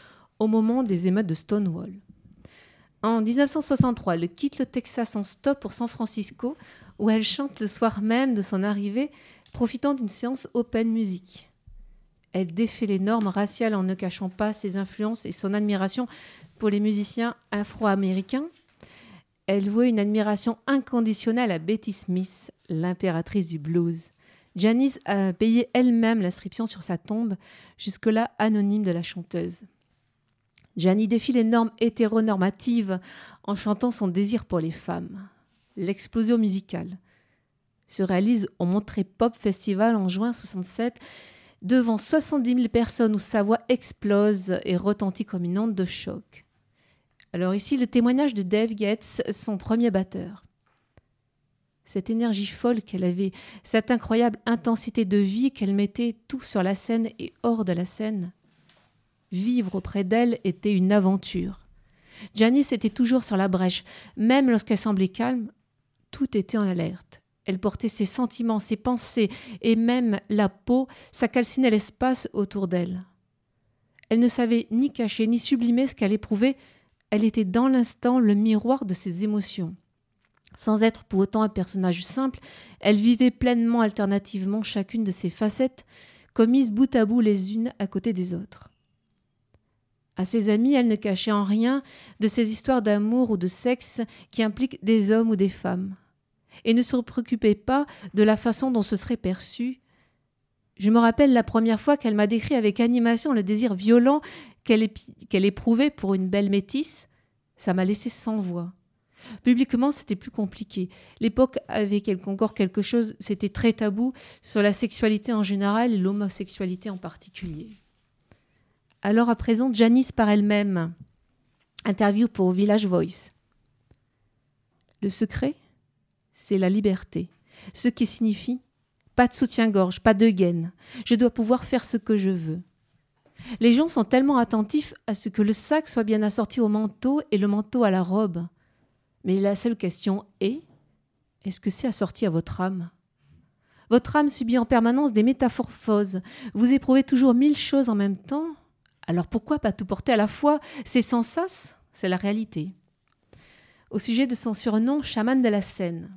au moment des émeutes de Stonewall. En 1963, elle quitte le Texas en stop pour San Francisco, où elle chante le soir même de son arrivée, profitant d'une séance open music. Elle défait les normes raciales en ne cachant pas ses influences et son admiration pour les musiciens afro-américains. Elle vouait une admiration inconditionnelle à Betty Smith, l'impératrice du blues. Janice a payé elle-même l'inscription sur sa tombe, jusque-là anonyme de la chanteuse. Janie défie les normes hétéronormatives en chantant son désir pour les femmes. L'explosion musicale se réalise au Montré Pop Festival en juin 67 devant 70 000 personnes où sa voix explose et retentit comme une onde de choc. Alors ici, le témoignage de Dave Getz, son premier batteur. Cette énergie folle qu'elle avait, cette incroyable intensité de vie qu'elle mettait tout sur la scène et hors de la scène. Vivre auprès d'elle était une aventure. Janice était toujours sur la brèche, même lorsqu'elle semblait calme, tout était en alerte. Elle portait ses sentiments, ses pensées, et même la peau, ça calcinait l'espace autour d'elle. Elle ne savait ni cacher ni sublimer ce qu'elle éprouvait, elle était dans l'instant le miroir de ses émotions. Sans être pour autant un personnage simple, elle vivait pleinement alternativement chacune de ses facettes, commises bout à bout les unes à côté des autres. À ses amis, elle ne cachait en rien de ces histoires d'amour ou de sexe qui impliquent des hommes ou des femmes, et ne se préoccupait pas de la façon dont ce serait perçu. Je me rappelle la première fois qu'elle m'a décrit avec animation le désir violent qu'elle éprouvait pour une belle métisse. Ça m'a laissé sans voix. Publiquement, c'était plus compliqué. L'époque avait encore quelque chose, c'était très tabou sur la sexualité en général et l'homosexualité en particulier. Alors à présent, Janice par elle-même. Interview pour Village Voice. Le secret, c'est la liberté. Ce qui signifie pas de soutien-gorge, pas de gaine. Je dois pouvoir faire ce que je veux. Les gens sont tellement attentifs à ce que le sac soit bien assorti au manteau et le manteau à la robe. Mais la seule question est est-ce que c'est assorti à votre âme? Votre âme subit en permanence des métamorphoses. Vous éprouvez toujours mille choses en même temps. Alors pourquoi pas tout porter à la fois C'est sans sas, c'est la réalité. Au sujet de son surnom, chaman de la Seine.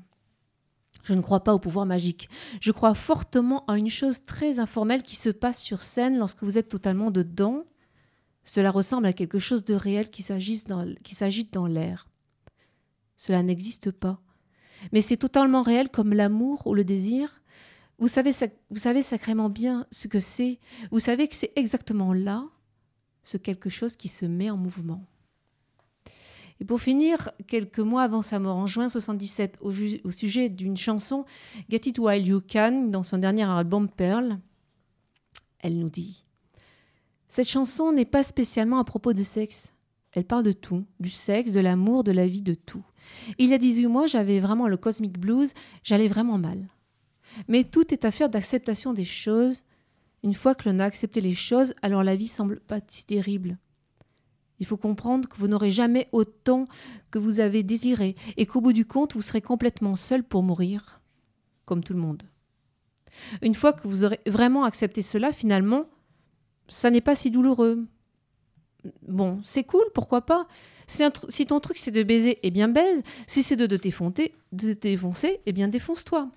Je ne crois pas au pouvoir magique. Je crois fortement à une chose très informelle qui se passe sur scène lorsque vous êtes totalement dedans. Cela ressemble à quelque chose de réel qui s'agite dans, l'air. Cela n'existe pas. Mais c'est totalement réel comme l'amour ou le désir. Vous savez, vous savez sacrément bien ce que c'est. Vous savez que c'est exactement là ce quelque chose qui se met en mouvement. Et pour finir, quelques mois avant sa mort, en juin 77, au, au sujet d'une chanson, Get It While You Can, dans son dernier album Pearl, elle nous dit Cette chanson n'est pas spécialement à propos de sexe. Elle parle de tout, du sexe, de l'amour, de la vie, de tout. Il y a 18 mois, j'avais vraiment le cosmic blues, j'allais vraiment mal. Mais tout est affaire d'acceptation des choses. Une fois que l'on a accepté les choses, alors la vie semble pas si terrible. Il faut comprendre que vous n'aurez jamais autant que vous avez désiré et qu'au bout du compte, vous serez complètement seul pour mourir, comme tout le monde. Une fois que vous aurez vraiment accepté cela, finalement, ça n'est pas si douloureux. Bon, c'est cool, pourquoi pas? Si, ton truc c'est de baiser, eh bien baise. Si c'est de, de défoncer, eh bien défonce-toi.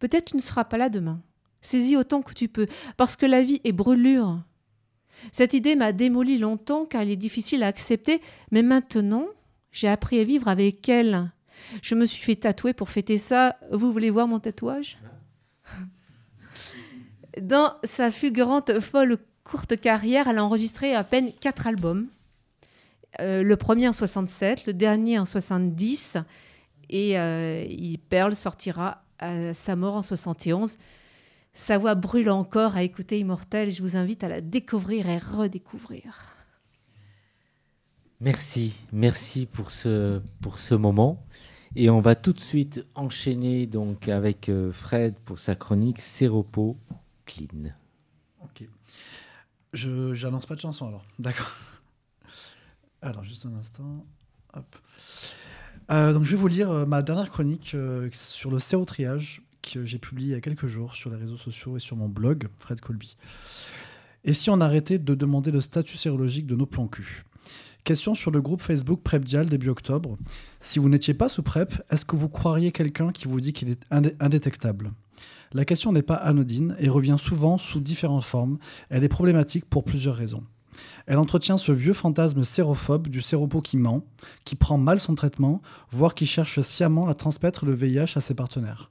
Peut-être tu ne seras pas là demain. Saisis autant que tu peux, parce que la vie est brûlure. Cette idée m'a démoli longtemps car elle est difficile à accepter, mais maintenant, j'ai appris à vivre avec elle. Je me suis fait tatouer pour fêter ça. Vous voulez voir mon tatouage? Dans sa fulgurante, folle, courte carrière, elle a enregistré à peine quatre albums. Euh, le premier en 67, le dernier en 70, et euh, Pearl sortira à sa mort en 71. Sa voix brûle encore à écouter Immortel. Je vous invite à la découvrir et redécouvrir. Merci, merci pour ce, pour ce moment. Et on va tout de suite enchaîner donc avec euh, Fred pour sa chronique Séropo Clean. Ok. Je n'annonce pas de chanson alors. D'accord. Alors, juste un instant. Hop. Euh, donc je vais vous lire euh, ma dernière chronique euh, sur le sérotriage que j'ai publié il y a quelques jours sur les réseaux sociaux et sur mon blog, Fred Colby. Et si on arrêtait de demander le statut sérologique de nos plans cul? Question sur le groupe Facebook PrepDial début octobre. Si vous n'étiez pas sous PrEP, est-ce que vous croiriez quelqu'un qui vous dit qu'il est indé- indétectable? La question n'est pas anodine et revient souvent sous différentes formes. Elle est problématique pour plusieurs raisons. Elle entretient ce vieux fantasme sérophobe du séropo qui ment, qui prend mal son traitement, voire qui cherche sciemment à transmettre le VIH à ses partenaires.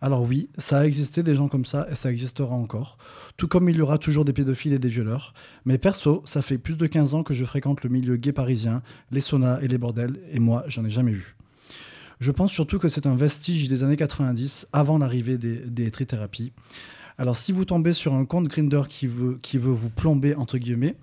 Alors oui, ça a existé des gens comme ça et ça existera encore, tout comme il y aura toujours des pédophiles et des violeurs. Mais perso, ça fait plus de 15 ans que je fréquente le milieu gay parisien, les saunas et les bordels, et moi, j'en ai jamais vu. Je pense surtout que c'est un vestige des années 90, avant l'arrivée des, des trithérapies. Alors si vous tombez sur un compte Grinder qui veut, qui veut vous plomber, entre guillemets,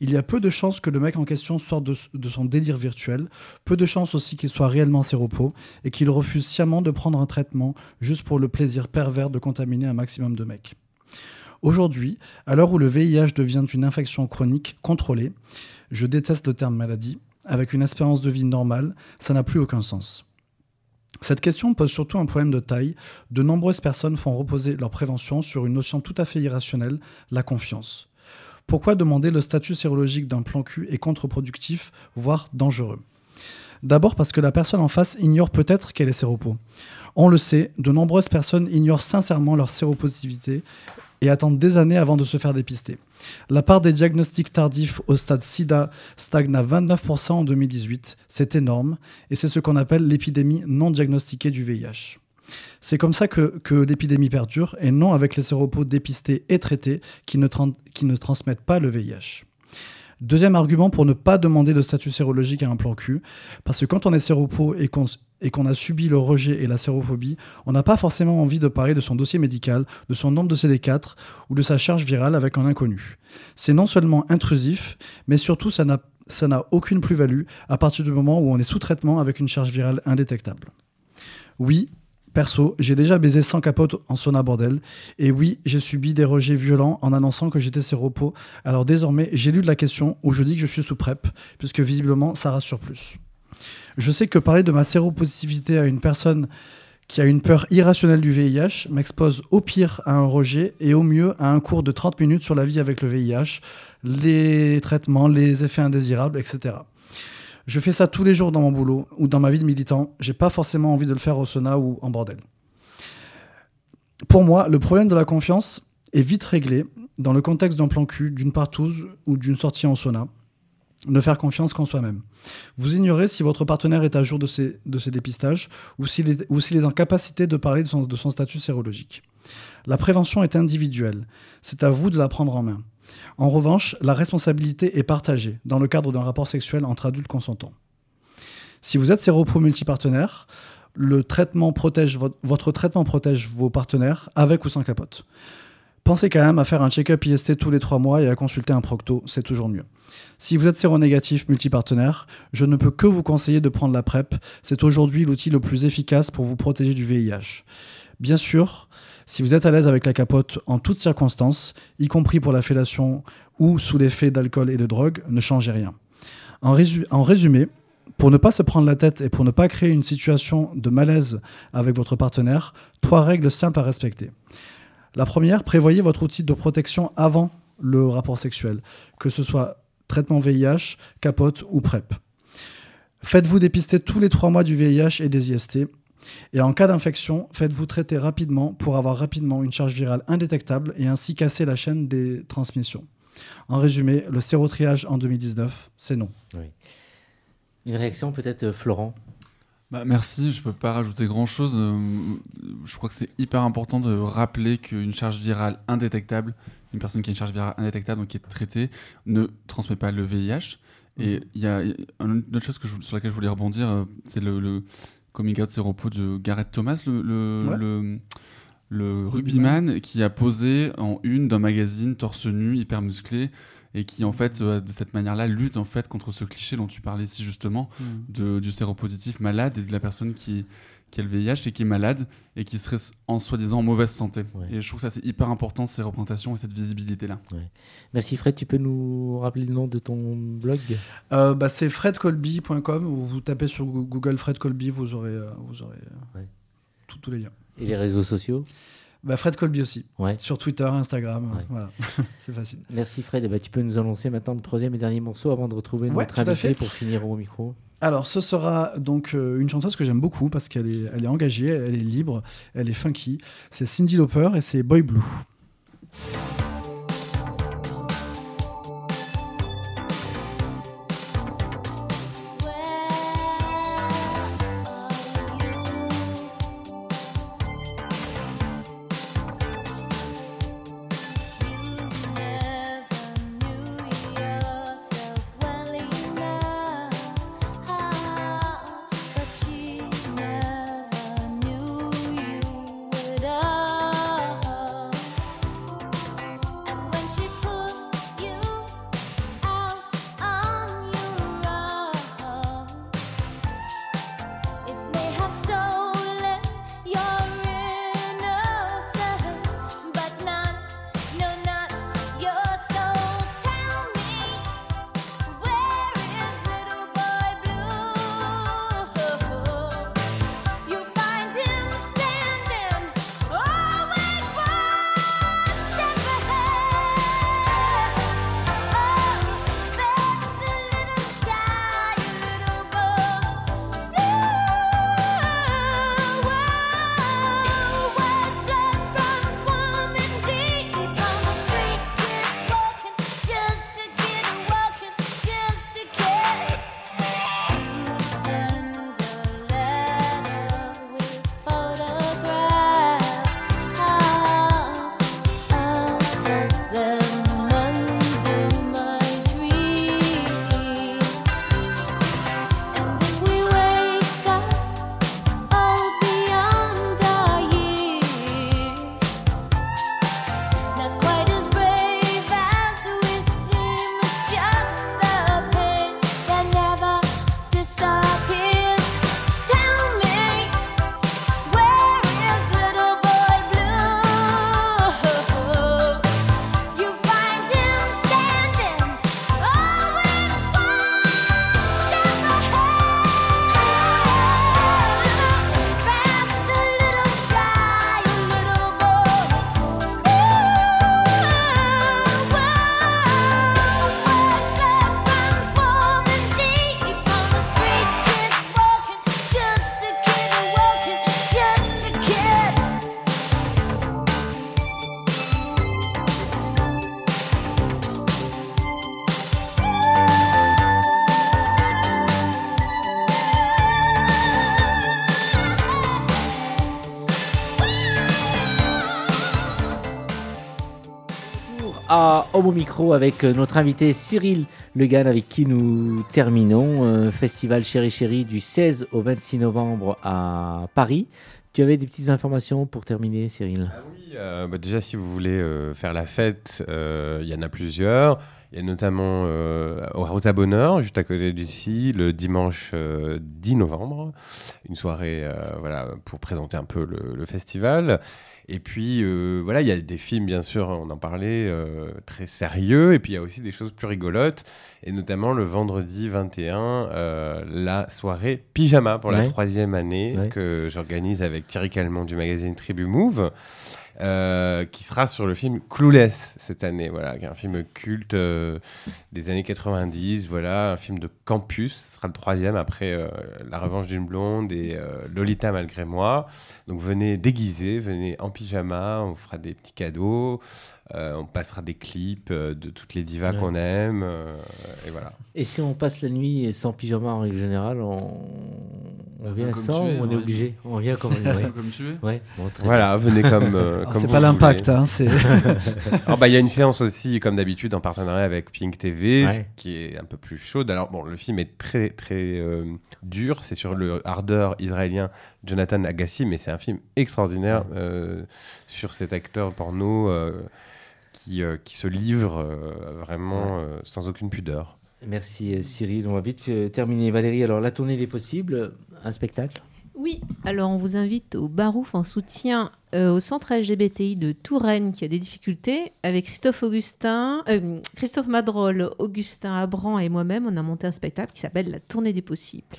il y a peu de chances que le mec en question sorte de, son délire virtuel, peu de chances aussi qu'il soit réellement séropo, et qu'il refuse sciemment de prendre un traitement juste pour le plaisir pervers de contaminer un maximum de mecs. Aujourd'hui, à l'heure où le VIH devient une infection chronique contrôlée, je déteste le terme maladie, avec une espérance de vie normale, ça n'a plus aucun sens. Cette question pose surtout un problème de taille. De nombreuses personnes font reposer leur prévention sur une notion tout à fait irrationnelle, la confiance. Pourquoi demander le statut sérologique d'un plan cul est contre-productif, voire dangereux? D'abord parce que la personne en face ignore peut-être qu'elle est séropo. On le sait, de nombreuses personnes ignorent sincèrement leur séropositivité et attendent des années avant de se faire dépister. La part des diagnostics tardifs au stade SIDA stagne à 29% en 2018. C'est énorme et c'est ce qu'on appelle l'épidémie non diagnostiquée du VIH. C'est comme ça que, l'épidémie perdure et non avec les séropos dépistés et traités qui ne transmettent pas le VIH. Deuxième argument pour ne pas demander le statut sérologique à un plan cul, parce que quand on est séropo et qu'on et qu'on a subi le rejet et la sérophobie, on n'a pas forcément envie de parler de son dossier médical, de son nombre de CD4 ou de sa charge virale avec un inconnu. C'est non seulement intrusif, mais surtout ça n'a ça n'a aucune plus-value à partir du moment où on est sous traitement avec une charge virale indétectable. Oui, perso, j'ai déjà baisé sans capote en sauna bordel, et oui, j'ai subi des rejets violents en annonçant que j'étais séropo. Alors désormais, j'ai lu de la question où je dis que je suis sous PrEP, puisque visiblement ça rassure plus. Je sais que parler de ma séropositivité à une personne qui a une peur irrationnelle du VIH m'expose au pire à un rejet et au mieux à un cours de 30 minutes sur la vie avec le VIH, les traitements, les effets indésirables, etc. Je fais ça tous les jours dans mon boulot ou dans ma vie de militant. J'ai pas forcément envie de le faire au sauna ou en bordel. Pour moi, le problème de la confiance est vite réglé dans le contexte d'un plan cul, d'une partouze ou d'une sortie en sauna. Ne faire confiance qu'en soi-même. Vous ignorez si votre partenaire est à jour de ses, de dépistages ou s'il est, ou s'il est en capacité de parler de son, de son statut sérologique. La prévention est individuelle. C'est à vous de la prendre en main. En revanche, la responsabilité est partagée dans le cadre d'un rapport sexuel entre adultes consentants. Si vous êtes séropro multipartenaire, votre traitement protège vos partenaires avec ou sans capote. Pensez quand même à faire un check-up IST tous les trois mois et à consulter un procto, c'est toujours mieux. Si vous êtes séronégatif multipartenaire, je ne peux que vous conseiller de prendre la PrEP. C'est aujourd'hui l'outil le plus efficace pour vous protéger du VIH. Bien sûr, si vous êtes à l'aise avec la capote en toutes circonstances, y compris pour la fellation ou sous l'effet d'alcool et de drogue, ne changez rien. En, résu- en résumé, pour ne pas se prendre la tête et pour ne pas créer une situation de malaise avec votre partenaire, trois règles simples à respecter. La première, prévoyez votre outil de protection avant le rapport sexuel, que ce soit traitement VIH, capote ou PrEP. Faites-vous dépister tous les trois mois du VIH et des IST. Et en cas d'infection, faites-vous traiter rapidement pour avoir rapidement une charge virale indétectable et ainsi casser la chaîne des transmissions. En résumé, le sérotriage en 2019, c'est non. Une réaction peut-être, euh, Florent? Bah, merci, je peux pas rajouter grand chose. je crois que c'est hyper important de rappeler qu'une charge virale indétectable, une personne qui a une charge virale indétectable, donc qui est traitée, ne transmet pas le VIH. Et il y a une autre chose que je- sur laquelle je voulais rebondir, euh, c'est le, le coming out séropo de Gareth Thomas, le, le, Ouais. le, le Rugbyman. rugbyman, qui a posé en une d'un magazine torse nu, hyper musclé, et qui en fait, euh, de cette manière-là, lutte en fait contre ce cliché dont tu parlais si justement, de, du séropositif malade et de la personne qui, qui a le VIH et qui est malade et qui serait en soi-disant en mauvaise santé. Ouais. Et je trouve que ça c'est hyper important ces représentations et cette visibilité là. Merci Fred, tu peux nous rappeler le nom de ton blog? Euh, bah, c'est fredcolby.com ou vous tapez sur Goo- Google Fred Colby, vous aurez, euh, vous aurez euh, Ouais. tous- tous les liens. et les réseaux sociaux? Bah, Fred Colby aussi, Ouais. sur Twitter, Instagram, Ouais. voilà, c'est facile. Merci Fred, ben, tu peux nous annoncer maintenant le troisième et dernier morceau avant de retrouver Ouais, notre invité pour finir au micro. Alors, ce sera donc euh, une chanteuse que j'aime beaucoup parce qu'elle est, est engagée, elle est libre, elle est funky. C'est Cindy Lauper et c'est Boy Blue. Micro avec euh, notre invité Cyril Legan avec qui nous terminons. euh, festival Chéri Chéri du 16 au 26 novembre à Paris. Tu avais des petites informations pour terminer, Cyril? Ah oui, euh, bah déjà si vous voulez faire la fête, il y en a plusieurs. Il y a notamment au Rosa Bonheur, juste à côté d'ici, le dimanche euh, 10 novembre, une soirée voilà, pour présenter un peu le festival. Et puis euh, voilà, il y a des films bien sûr, on en parlait, euh, très sérieux, et puis il y a aussi des choses plus rigolotes, et notamment le vendredi 21, euh, la soirée pyjama pour la troisième année Ouais. que j'organise avec Thierry Calment du magazine Tribu Move. Euh, qui sera sur le film Clueless cette année, voilà, qui est un film culte euh, des années 90, voilà, un film de campus, ce sera le troisième après euh, La Revanche d'une blonde et Lolita malgré moi. Donc venez déguisés, venez en pyjama, on vous fera des petits cadeaux, on passera des clips euh, de toutes les divas Ouais. qu'on aime, euh, et voilà. Et si on passe la nuit sans pyjama en règle générale, on, on vient comme sans es, ou on est obligé? On vient comme ouais. Tu es. Ouais, bon, Voilà, venez comme. euh, c'est pas l'impact, hein, Alors, bah, il y a une séance aussi, comme d'habitude, en partenariat avec Pink TV, Ouais. qui est un peu plus chaude. Alors, bon, le film est très, très euh, dur. C'est sur le hardeur israélien Jonathan Agassi, mais c'est un film extraordinaire euh, sur cet acteur porno euh, qui, euh, qui se livre euh, vraiment euh, sans aucune pudeur. Merci Cyril. On va vite terminer. Valérie, alors la tournée des possibles, un spectacle? Oui, alors on vous invite au Barouf en soutien euh, au centre LGBTI de Touraine qui a des difficultés. Avec Christophe Augustin, euh, Christophe Madrol, Augustin Abran et moi-même, on a monté un spectacle qui s'appelle La tournée des possibles.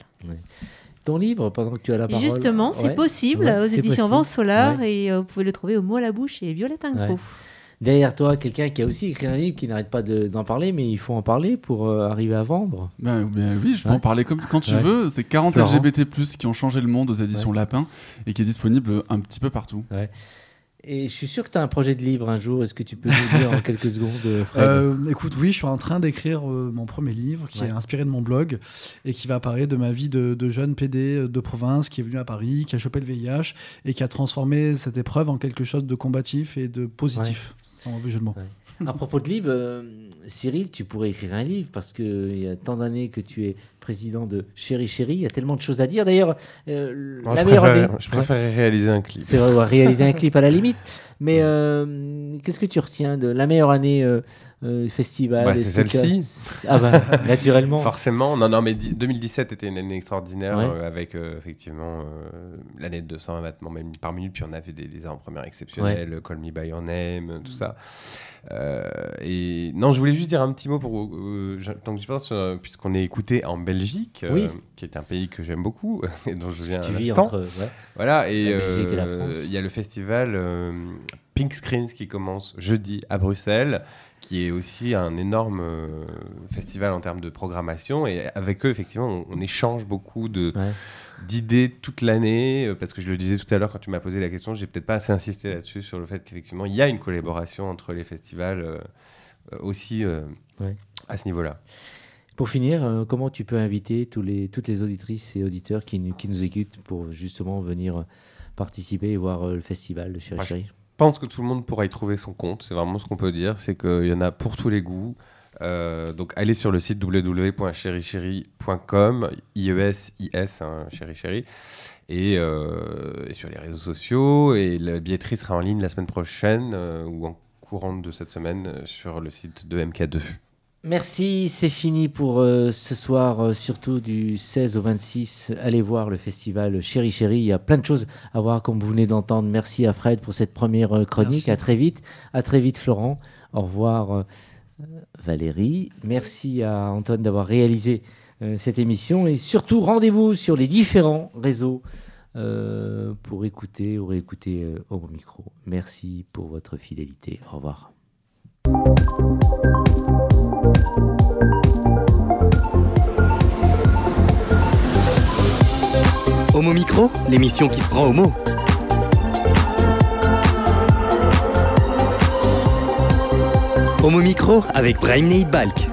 Ton livre, pendant que tu as la parole. Justement, c'est Ouais. possible Ouais, aux éditions. Vent Solar Ouais. et euh, vous pouvez le trouver au mot à la bouche et Violette Incro. Ouais. Derrière toi, quelqu'un qui a aussi écrit un livre qui n'arrête pas de- d'en parler, mais il faut en parler pour euh, arriver à vendre. Ben, ben oui, je peux Ouais. en parler comme, quand tu Ouais. veux. C'est 40 Florent. LGBT+, qui ont changé le monde aux éditions Lapin et qui est disponible un petit peu partout. Et je suis sûr que tu as un projet de livre un jour. Est-ce que tu peux nous dire en quelques secondes, euh, Fred Euh, écoute, oui, je suis en train d'écrire euh, mon premier livre qui Ouais. est inspiré de mon blog et qui va parler de ma vie de, de jeune PD de province qui est venu à Paris, qui a chopé le VIH et qui a transformé cette épreuve en quelque chose de combatif et de positif, sans mauvais jeu de mots. À propos de livre, euh, Cyril, tu pourrais écrire un livre parce qu'il y a tant d'années que tu es président de Chéri Chéri. Il y a tellement de choses à dire. D'ailleurs, euh, la je, meilleure préfère, année- je préférerais réaliser un clip. C'est réaliser un clip à la limite. Mais euh, qu'est-ce que tu retiens de la meilleure année euh, euh, festival Bah, c'est celle-ci. Ah bah, naturellement. Forcément, non, non, mais dix- 2017 était une année extraordinaire Ouais. avec effectivement l'année de 220 battements même par minute, puis on avait des, des en première exceptionnelles, Call Me By Your Name, tout ça. Euh, et non, je voulais juste dire un petit mot pour euh, je- tant que j'y pense, euh, puisqu'on est écouté en Belgique, Oui. qui est un pays que j'aime beaucoup et dont je viens tu à vis entre. ouais. Voilà, et il y a le festival Pink Screens qui commence jeudi à Bruxelles, qui est aussi un énorme euh, festival en termes de programmation. Et avec eux, effectivement, on, on échange beaucoup de Ouais. d'idées toute l'année, euh, parce que je le disais tout à l'heure quand tu m'as posé la question, j'ai peut-être pas assez insisté là-dessus, sur le fait qu'effectivement, il y a une collaboration entre les festivals euh, aussi Ouais. à ce niveau-là. Pour finir, comment tu peux inviter tous les, toutes les auditrices et auditeurs qui, nous- qui nous écoutent pour justement venir participer et voir le festival de Chéri? Pense que tout le monde pourra y trouver son compte. C'est vraiment ce qu'on peut dire. C'est qu'il y en a pour tous les goûts. Euh, donc allez sur le site www.chéricheri.com, I-E-S-I-S, hein, chéri chéri, et, euh, et sur les réseaux sociaux. Et la billetterie sera en ligne la semaine prochaine euh, ou en courant de cette semaine sur le site de MK2. Merci, c'est fini pour euh, ce soir, euh, surtout du 16 au 26. Allez voir le festival Chéri Chéri. Il y a plein de choses à voir, comme vous venez d'entendre. Merci à Fred pour cette première euh, chronique. Merci. À très vite. À très vite, Florent. Au revoir, Valérie. Merci à Antoine d'avoir réalisé cette émission. Et surtout, rendez-vous sur les différents réseaux pour écouter ou réécouter au micro. Merci pour votre fidélité. Au revoir. Homo Micro, l'émission qui se prend au mot. Homo Micro avec Brahim Balk.